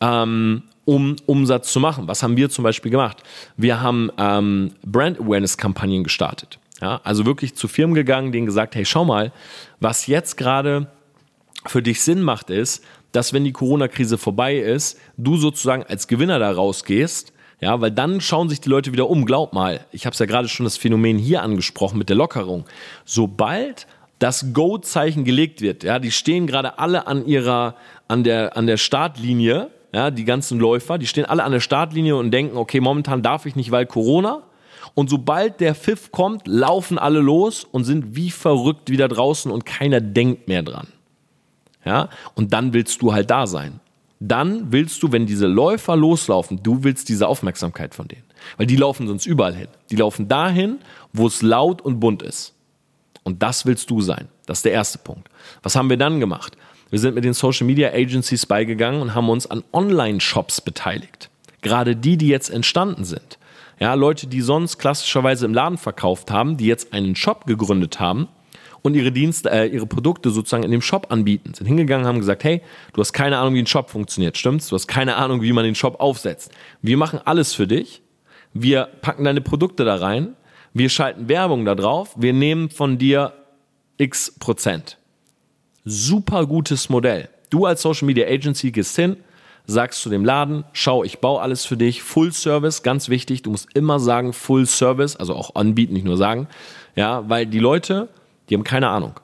ähm, um Umsatz zu machen. Was haben wir zum Beispiel gemacht? Wir haben ähm, Brand Awareness Kampagnen gestartet. Ja, also wirklich zu Firmen gegangen, denen gesagt, hey, schau mal, was jetzt gerade für dich Sinn macht, ist, dass wenn die Corona-Krise vorbei ist, du sozusagen als Gewinner da rausgehst. Ja, weil dann schauen sich die Leute wieder um. Glaub mal, ich habe es ja gerade schon das Phänomen hier angesprochen mit der Lockerung. Sobald das Go-Zeichen gelegt wird, ja, die stehen gerade alle an ihrer, an der, an der Startlinie, ja, die ganzen Läufer, die stehen alle an der Startlinie und denken, okay, momentan darf ich nicht, weil Corona. Und sobald der Pfiff kommt, laufen alle los und sind wie verrückt wieder draußen und keiner denkt mehr dran. Ja, und dann willst du halt da sein. Dann willst du, wenn diese Läufer loslaufen, du willst diese Aufmerksamkeit von denen. Weil die laufen sonst überall hin. Die laufen dahin, wo es laut und bunt ist. Und das willst du sein. Das ist der erste Punkt. Was haben wir dann gemacht? Wir sind mit den Social Media Agencies beigegangen und haben uns an Online-Shops beteiligt. Gerade die, die jetzt entstanden sind. Ja, Leute, die sonst klassischerweise im Laden verkauft haben, die jetzt einen Shop gegründet haben und ihre Dienste, äh, ihre Produkte sozusagen in dem Shop anbieten. Sind hingegangen, haben gesagt, hey, du hast keine Ahnung, wie ein Shop funktioniert, stimmt's? Du hast keine Ahnung, wie man den Shop aufsetzt. Wir machen alles für dich. Wir packen deine Produkte da rein. Wir schalten Werbung da drauf. Wir nehmen von dir x Prozent super gutes Modell. Du als Social Media Agency gehst hin, sagst zu dem Laden, schau, ich baue alles für dich, Full Service, ganz wichtig, du musst immer sagen Full Service, also auch anbieten, nicht nur sagen, ja, weil die Leute, die haben keine Ahnung.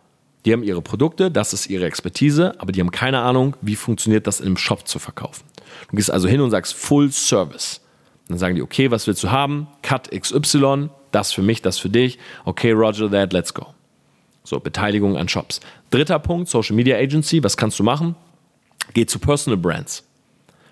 Die haben ihre Produkte, das ist ihre Expertise, aber die haben keine Ahnung, wie funktioniert das in einem Shop zu verkaufen. Du gehst also hin und sagst Full Service. Dann sagen die, okay, was willst du haben? Cut XY, das für mich, das für dich. Okay, Roger that, let's go. So, Beteiligung an Shops. Dritter Punkt, Social Media Agency. Was kannst du machen? Geh zu Personal Brands.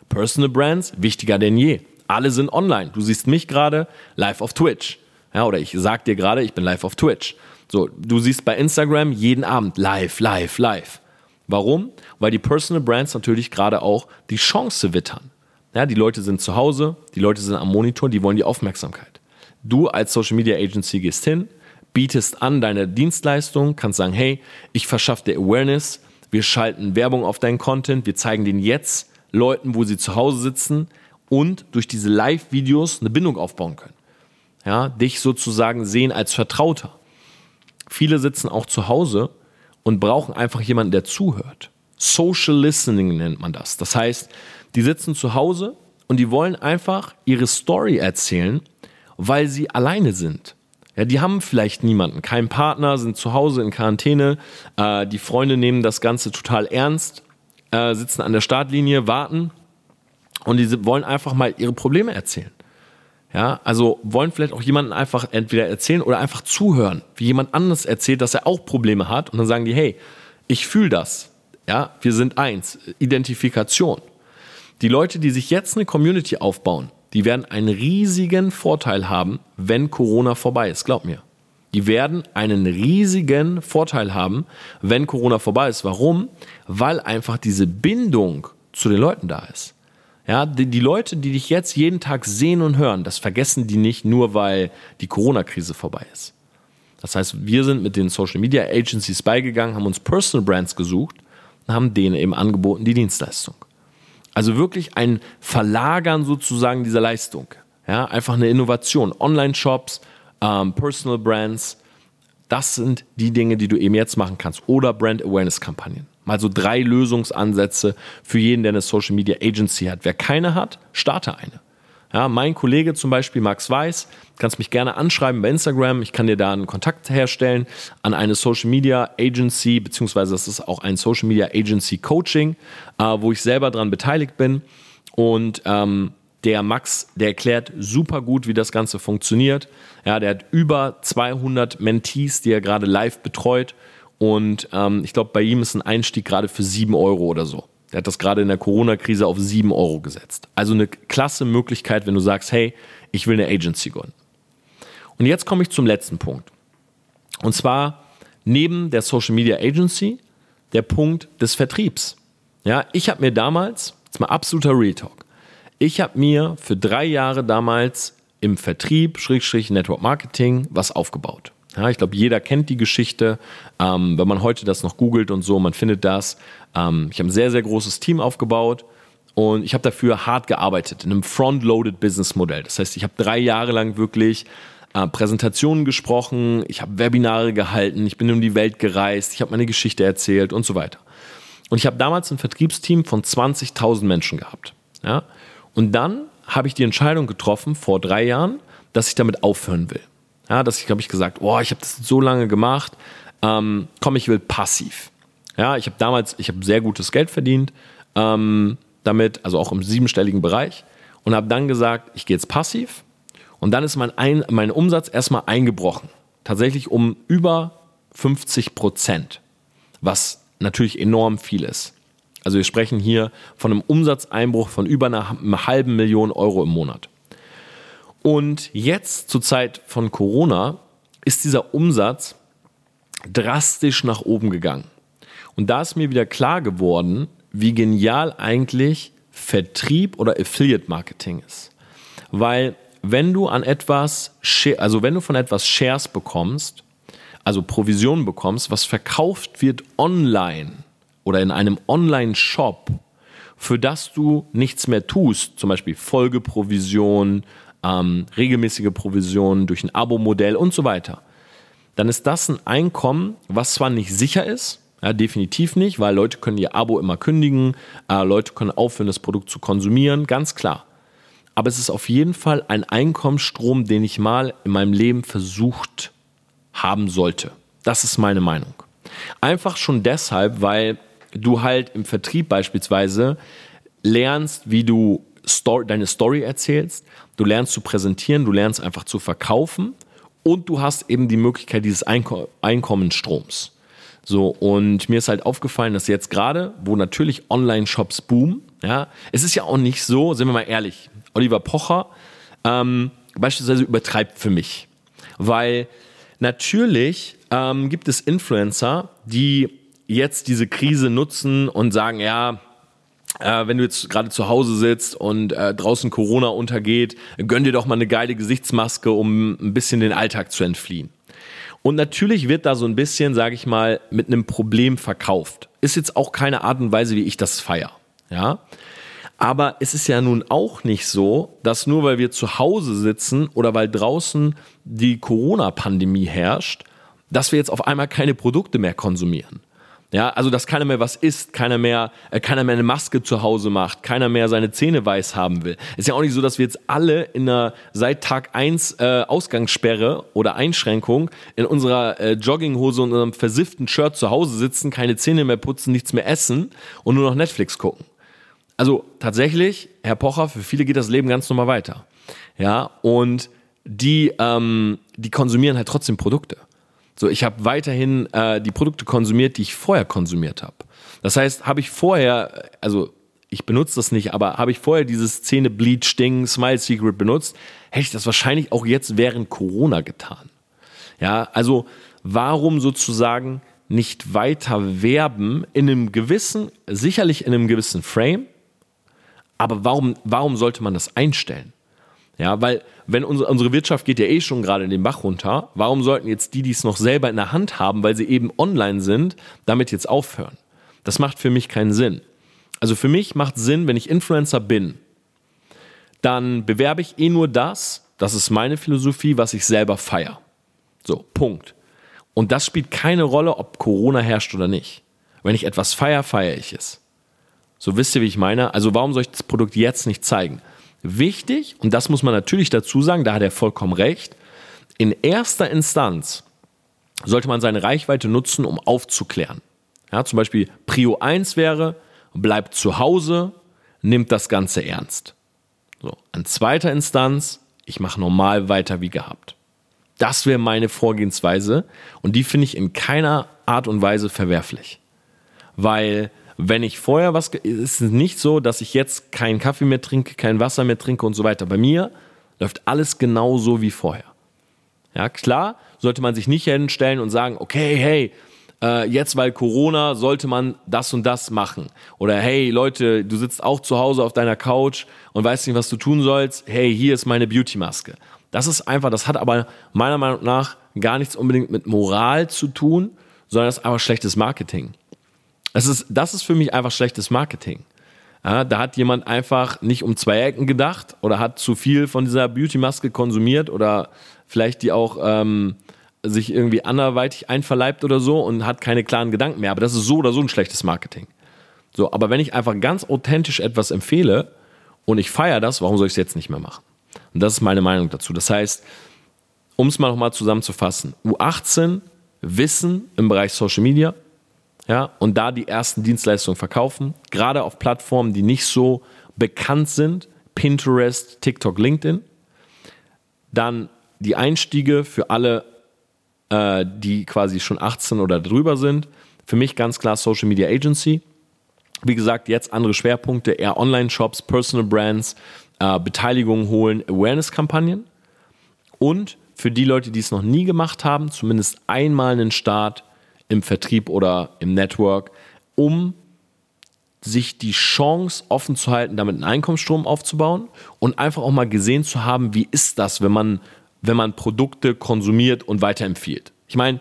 Personal Brands, wichtiger denn je. Alle sind online. Du siehst mich gerade live auf Twitch. Ja, oder ich sag dir gerade, ich bin live auf Twitch. So, du siehst bei Instagram jeden Abend live, live, live. Warum? Weil die Personal Brands natürlich gerade auch die Chance wittern. Ja, die Leute sind zu Hause, die Leute sind am Monitor, die wollen die Aufmerksamkeit. Du als Social Media Agency gehst hin, bietest an deine Dienstleistung, kannst sagen, hey, ich verschaffe dir Awareness, wir schalten Werbung auf deinen Content, wir zeigen den jetzt Leuten, wo sie zu Hause sitzen und durch diese Live-Videos eine Bindung aufbauen können. Ja, dich sozusagen sehen als Vertrauter. Viele sitzen auch zu Hause und brauchen einfach jemanden, der zuhört. Social Listening nennt man das. Das heißt, die sitzen zu Hause und die wollen einfach ihre Story erzählen, weil sie alleine sind. Ja, die haben vielleicht niemanden, keinen Partner, sind zu Hause in Quarantäne. Äh, die Freunde nehmen das Ganze total ernst, äh, sitzen an der Startlinie, warten und die wollen einfach mal ihre Probleme erzählen. Ja, also wollen vielleicht auch jemanden einfach entweder erzählen oder einfach zuhören, wie jemand anderes erzählt, dass er auch Probleme hat und dann sagen die, hey, ich fühle das. Ja, wir sind eins. Identifikation. Die Leute, die sich jetzt eine Community aufbauen, die werden einen riesigen Vorteil haben, wenn Corona vorbei ist. Glaub mir. Die werden einen riesigen Vorteil haben, wenn Corona vorbei ist. Warum? Weil einfach diese Bindung zu den Leuten da ist. Ja, die, die Leute, die dich jetzt jeden Tag sehen und hören, das vergessen die nicht nur, weil die Corona-Krise vorbei ist. Das heißt, wir sind mit den Social Media Agencies beigegangen, haben uns Personal Brands gesucht und haben denen eben angeboten die Dienstleistung. Also wirklich ein Verlagern sozusagen dieser Leistung. Ja, einfach eine Innovation. Online-Shops, ähm, Personal Brands, das sind die Dinge, die du eben jetzt machen kannst. Oder Brand Awareness-Kampagnen. Mal so drei Lösungsansätze für jeden, der eine Social Media Agency hat. Wer keine hat, starte eine. Ja, mein Kollege zum Beispiel, Max Weiß, kannst mich gerne anschreiben bei Instagram. Ich kann dir da einen Kontakt herstellen an eine Social Media Agency, beziehungsweise das ist auch ein Social Media Agency Coaching, äh, wo ich selber dran beteiligt bin. Und ähm, der Max, der erklärt super gut, wie das Ganze funktioniert. Ja, der hat über 200 Mentees, die er gerade live betreut. Und ähm, ich glaube, bei ihm ist ein Einstieg gerade für 7 Euro oder so. Der hat das gerade in der Corona-Krise auf 7 Euro gesetzt. Also eine klasse Möglichkeit, wenn du sagst, hey, ich will eine Agency gründen. Und jetzt komme ich zum letzten Punkt. Und zwar neben der Social Media Agency der Punkt des Vertriebs. Ja, ich habe mir damals, jetzt mal absoluter Real Talk, ich habe mir für drei Jahre damals im Vertrieb, Schrägstrich, Network Marketing, was aufgebaut. Ja, ich glaube, jeder kennt die Geschichte. Ähm, wenn man heute das noch googelt und so, man findet das. Ähm, ich habe ein sehr, sehr großes Team aufgebaut und ich habe dafür hart gearbeitet in einem Front-Loaded Business Modell. Das heißt, ich habe drei Jahre lang wirklich äh, Präsentationen gesprochen, ich habe Webinare gehalten, ich bin um die Welt gereist, ich habe meine Geschichte erzählt und so weiter. Und ich habe damals ein Vertriebsteam von 20.000 Menschen gehabt. Ja? Und dann habe ich die Entscheidung getroffen, vor drei Jahren, dass ich damit aufhören will. Ja, dass ich, habe ich gesagt, oh, ich habe das so lange gemacht, ähm, komm, ich will passiv. Ja, ich habe damals, ich habe sehr gutes Geld verdient, ähm, damit, also auch im siebenstelligen Bereich, und habe dann gesagt, ich gehe jetzt passiv. Und dann ist mein, ein, mein Umsatz erstmal eingebrochen. Tatsächlich um über 50 Prozent, was natürlich enorm viel ist. Also wir sprechen hier von einem Umsatzeinbruch von über einer halben Million Euro im Monat. Und jetzt zur Zeit von Corona ist dieser Umsatz drastisch nach oben gegangen. Und da ist mir wieder klar geworden, wie genial eigentlich Vertrieb oder Affiliate Marketing ist. Weil wenn du an etwas, also wenn du von etwas Shares bekommst, also Provision bekommst, was verkauft wird online oder in einem Online-Shop, für das du nichts mehr tust, zum Beispiel Folgeprovision, ähm, regelmäßige Provisionen durch ein Abo-Modell und so weiter, dann ist das ein Einkommen, was zwar nicht sicher ist, ja, definitiv nicht, weil Leute können ihr Abo immer kündigen, äh, Leute können aufhören, das Produkt zu konsumieren, ganz klar. Aber es ist auf jeden Fall ein Einkommensstrom, den ich mal in meinem Leben versucht haben sollte. Das ist meine Meinung. Einfach schon deshalb, weil du halt im Vertrieb beispielsweise lernst, wie du Story, deine Story erzählst, du lernst zu präsentieren, du lernst einfach zu verkaufen und du hast eben die Möglichkeit dieses Einko Einkommensstroms. So, und mir ist halt aufgefallen, dass jetzt gerade, wo natürlich Online-Shops boomen, ja, es ist ja auch nicht so, sind wir mal ehrlich, Oliver Pocher ähm, beispielsweise übertreibt für mich. Weil natürlich ähm, gibt es Influencer, die jetzt diese Krise nutzen und sagen, ja, äh, wenn du jetzt gerade zu Hause sitzt und äh, draußen Corona untergeht, gönn dir doch mal eine geile Gesichtsmaske, um ein bisschen den Alltag zu entfliehen. Und natürlich wird da so ein bisschen, sage ich mal, mit einem Problem verkauft. Ist jetzt auch keine Art und Weise, wie ich das feier. Ja. Aber es ist ja nun auch nicht so, dass nur weil wir zu Hause sitzen oder weil draußen die Corona-Pandemie herrscht, dass wir jetzt auf einmal keine Produkte mehr konsumieren. Ja, also dass keiner mehr was isst, keiner mehr, äh, keiner mehr eine Maske zu Hause macht, keiner mehr seine Zähne weiß haben will. Ist ja auch nicht so, dass wir jetzt alle in einer seit Tag 1 äh, Ausgangssperre oder Einschränkung in unserer äh, Jogginghose und unserem versifften Shirt zu Hause sitzen, keine Zähne mehr putzen, nichts mehr essen und nur noch Netflix gucken. Also tatsächlich, Herr Pocher, für viele geht das Leben ganz normal weiter. Ja, und die, ähm, die konsumieren halt trotzdem Produkte. So, ich habe weiterhin äh, die Produkte konsumiert, die ich vorher konsumiert habe. Das heißt, habe ich vorher, also ich benutze das nicht, aber habe ich vorher dieses Zähne Bleach Ding Smile Secret benutzt, hätte ich das wahrscheinlich auch jetzt während Corona getan. Ja, also warum sozusagen nicht weiter werben in einem gewissen, sicherlich in einem gewissen Frame, aber warum, warum sollte man das einstellen? Ja, weil wenn unsere, unsere Wirtschaft geht ja eh schon gerade in den Bach runter, warum sollten jetzt die, die es noch selber in der Hand haben, weil sie eben online sind, damit jetzt aufhören? Das macht für mich keinen Sinn. Also für mich macht Sinn, wenn ich Influencer bin, dann bewerbe ich eh nur das, das ist meine Philosophie, was ich selber feiere. So, Punkt. Und das spielt keine Rolle, ob Corona herrscht oder nicht. Wenn ich etwas feiere, feiere ich es. So wisst ihr, wie ich meine? Also warum soll ich das Produkt jetzt nicht zeigen? Wichtig, und das muss man natürlich dazu sagen, da hat er vollkommen recht, in erster Instanz sollte man seine Reichweite nutzen, um aufzuklären. Ja, zum Beispiel Prio 1 wäre, bleibt zu Hause, nimmt das Ganze ernst. So, an zweiter Instanz, ich mache normal weiter wie gehabt. Das wäre meine Vorgehensweise und die finde ich in keiner Art und Weise verwerflich. Weil wenn ich vorher was, ist es nicht so, dass ich jetzt keinen Kaffee mehr trinke, kein Wasser mehr trinke und so weiter. Bei mir läuft alles genauso wie vorher. Ja, klar, sollte man sich nicht hinstellen und sagen, okay, hey, äh, jetzt weil Corona sollte man das und das machen. Oder hey Leute, du sitzt auch zu Hause auf deiner Couch und weißt nicht, was du tun sollst. Hey, hier ist meine Beauty-Maske. Das ist einfach, das hat aber meiner Meinung nach gar nichts unbedingt mit Moral zu tun, sondern das ist einfach schlechtes Marketing. Das ist, das ist für mich einfach schlechtes Marketing. Ja, da hat jemand einfach nicht um zwei Ecken gedacht oder hat zu viel von dieser Beauty-Maske konsumiert oder vielleicht die auch ähm, sich irgendwie anderweitig einverleibt oder so und hat keine klaren Gedanken mehr. Aber das ist so oder so ein schlechtes Marketing. So, aber wenn ich einfach ganz authentisch etwas empfehle und ich feiere das, warum soll ich es jetzt nicht mehr machen? Und das ist meine Meinung dazu. Das heißt, um es mal nochmal zusammenzufassen, U18 Wissen im Bereich Social Media, ja, und da die ersten Dienstleistungen verkaufen, gerade auf Plattformen, die nicht so bekannt sind, Pinterest, TikTok, LinkedIn. Dann die Einstiege für alle, äh, die quasi schon 18 oder drüber sind. Für mich ganz klar Social Media Agency. Wie gesagt, jetzt andere Schwerpunkte, eher Online-Shops, Personal Brands, äh, Beteiligung holen, Awareness-Kampagnen. Und für die Leute, die es noch nie gemacht haben, zumindest einmal einen Start im Vertrieb oder im Network, um sich die Chance offen zu halten, damit einen Einkommensstrom aufzubauen und einfach auch mal gesehen zu haben, wie ist das, wenn man, wenn man Produkte konsumiert und weiterempfiehlt. Ich meine,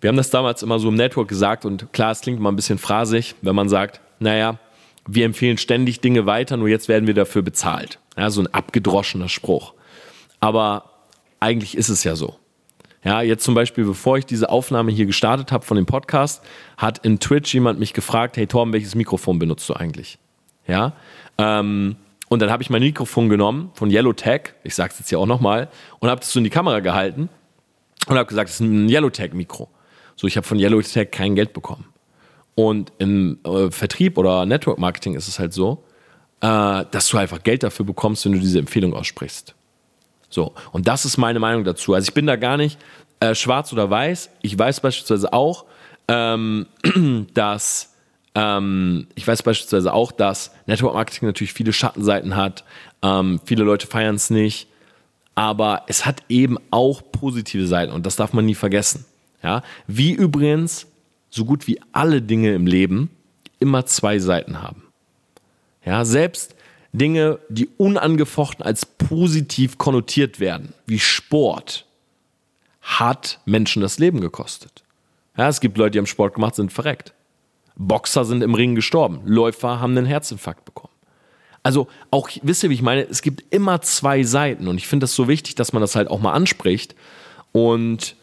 wir haben das damals immer so im Network gesagt und klar, es klingt mal ein bisschen phrasig, wenn man sagt, naja, wir empfehlen ständig Dinge weiter, nur jetzt werden wir dafür bezahlt. Ja, so ein abgedroschener Spruch. Aber eigentlich ist es ja so. Ja, jetzt zum Beispiel, bevor ich diese Aufnahme hier gestartet habe von dem Podcast, hat in Twitch jemand mich gefragt, hey Torben, welches Mikrofon benutzt du eigentlich? Ja, ähm, und dann habe ich mein Mikrofon genommen von Yellowtech, ich sage es jetzt hier auch nochmal, und habe das so in die Kamera gehalten und habe gesagt, das ist ein Yellowtech-Mikro. So, ich habe von Yellowtech kein Geld bekommen. Und im äh, Vertrieb oder Network Marketing ist es halt so, äh, dass du einfach Geld dafür bekommst, wenn du diese Empfehlung aussprichst. So, und das ist meine Meinung dazu. Also ich bin da gar nicht äh, schwarz oder weiß. Ich weiß beispielsweise auch, ähm, dass ähm, ich weiß beispielsweise auch, dass Network Marketing natürlich viele Schattenseiten hat. Ähm, viele Leute feiern es nicht. Aber es hat eben auch positive Seiten und das darf man nie vergessen. Ja? Wie übrigens so gut wie alle Dinge im Leben immer zwei Seiten haben. Ja, selbst Dinge, die unangefochten als positiv konnotiert werden, wie Sport, hat Menschen das Leben gekostet. Ja, es gibt Leute, die haben Sport gemacht, sind verreckt. Boxer sind im Ring gestorben. Läufer haben einen Herzinfarkt bekommen. Also auch, wisst ihr, wie ich meine, es gibt immer zwei Seiten und ich finde das so wichtig, dass man das halt auch mal anspricht und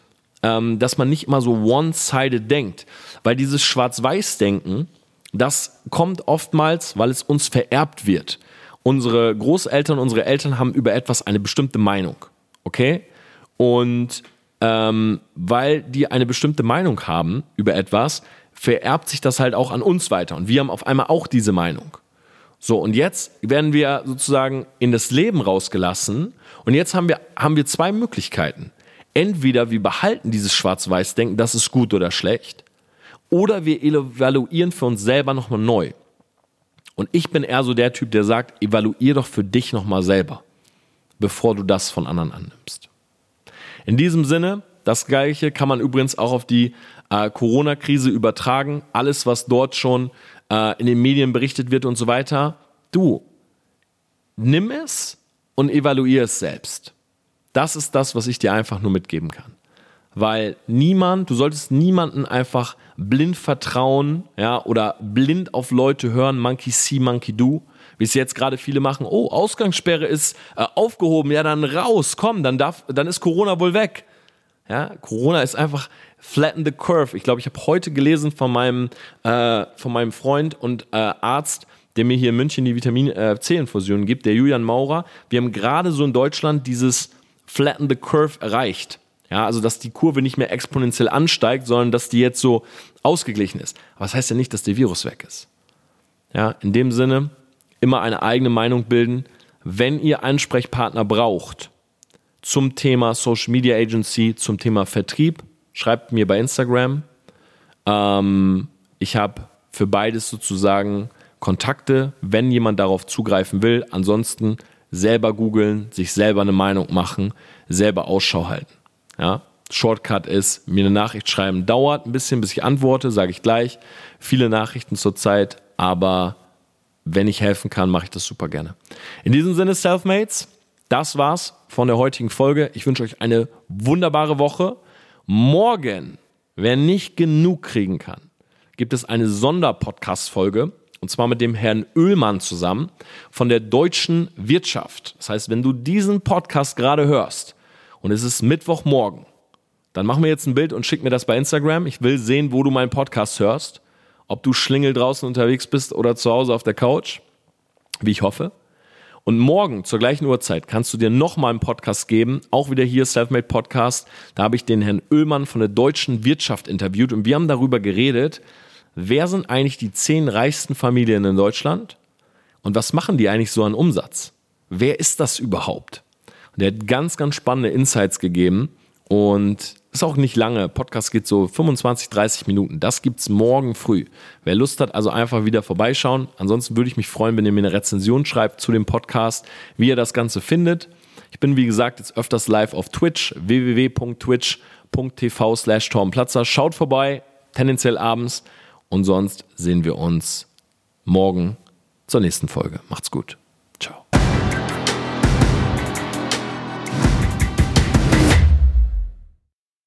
ähm, dass man nicht immer so one-sided denkt, weil dieses Schwarz-Weiß-Denken, das kommt oftmals, weil es uns vererbt wird unsere Großeltern, unsere Eltern haben über etwas eine bestimmte Meinung. Okay? Und ähm, weil die eine bestimmte Meinung haben über etwas, vererbt sich das halt auch an uns weiter. Und wir haben auf einmal auch diese Meinung. So, und jetzt werden wir sozusagen in das Leben rausgelassen. Und jetzt haben wir, haben wir zwei Möglichkeiten. Entweder wir behalten dieses Schwarz-Weiß-Denken, das ist gut oder schlecht. Oder wir evaluieren für uns selber nochmal neu. Und ich bin eher so der Typ, der sagt, evaluier doch für dich nochmal selber, bevor du das von anderen annimmst. In diesem Sinne, das Gleiche kann man übrigens auch auf die äh, Corona-Krise übertragen. Alles, was dort schon äh, in den Medien berichtet wird und so weiter. Du, nimm es und evaluier es selbst. Das ist das, was ich dir einfach nur mitgeben kann weil niemand, du solltest niemanden einfach blind vertrauen, ja, oder blind auf Leute hören, Monkey see, Monkey do, wie es jetzt gerade viele machen. Oh, Ausgangssperre ist äh, aufgehoben, ja, dann raus, komm, dann darf, dann ist Corona wohl weg. Ja, Corona ist einfach flatten the curve. Ich glaube, ich habe heute gelesen von meinem, äh, von meinem Freund und äh, Arzt, der mir hier in München die Vitamin äh, C-Infusion gibt, der Julian Maurer. Wir haben gerade so in Deutschland dieses flatten the curve erreicht. Ja, also dass die Kurve nicht mehr exponentiell ansteigt, sondern dass die jetzt so ausgeglichen ist. Aber das heißt ja nicht, dass der Virus weg ist. Ja, in dem Sinne immer eine eigene Meinung bilden. Wenn ihr Ansprechpartner braucht zum Thema Social Media Agency, zum Thema Vertrieb, schreibt mir bei Instagram. Ähm, ich habe für beides sozusagen Kontakte, wenn jemand darauf zugreifen will. Ansonsten selber googeln, sich selber eine Meinung machen, selber Ausschau halten. Ja, Shortcut ist, mir eine Nachricht schreiben dauert ein bisschen, bis ich antworte, sage ich gleich. Viele Nachrichten zurzeit, aber wenn ich helfen kann, mache ich das super gerne. In diesem Sinne, Selfmates, das war's von der heutigen Folge. Ich wünsche euch eine wunderbare Woche. Morgen, wer nicht genug kriegen kann, gibt es eine Sonderpodcast-Folge und zwar mit dem Herrn Oehlmann zusammen von der deutschen Wirtschaft. Das heißt, wenn du diesen Podcast gerade hörst und es ist Mittwochmorgen, dann mach mir jetzt ein Bild und schick mir das bei Instagram. Ich will sehen, wo du meinen Podcast hörst. Ob du Schlingel draußen unterwegs bist oder zu Hause auf der Couch, wie ich hoffe. Und morgen zur gleichen Uhrzeit kannst du dir nochmal einen Podcast geben, auch wieder hier Selfmade Podcast. Da habe ich den Herrn Oehlmann von der deutschen Wirtschaft interviewt und wir haben darüber geredet, wer sind eigentlich die zehn reichsten Familien in Deutschland und was machen die eigentlich so an Umsatz? Wer ist das überhaupt? Und der hat ganz, ganz spannende Insights gegeben und ist auch nicht lange. Podcast geht so 25, 30 Minuten. Das gibt's morgen früh. Wer Lust hat, also einfach wieder vorbeischauen. Ansonsten würde ich mich freuen, wenn ihr mir eine Rezension schreibt zu dem Podcast, wie ihr das Ganze findet. Ich bin, wie gesagt, jetzt öfters live auf Twitch, www.twitch.tv slash Tormplatzer. Schaut vorbei, tendenziell abends. Und sonst sehen wir uns morgen zur nächsten Folge. Macht's gut.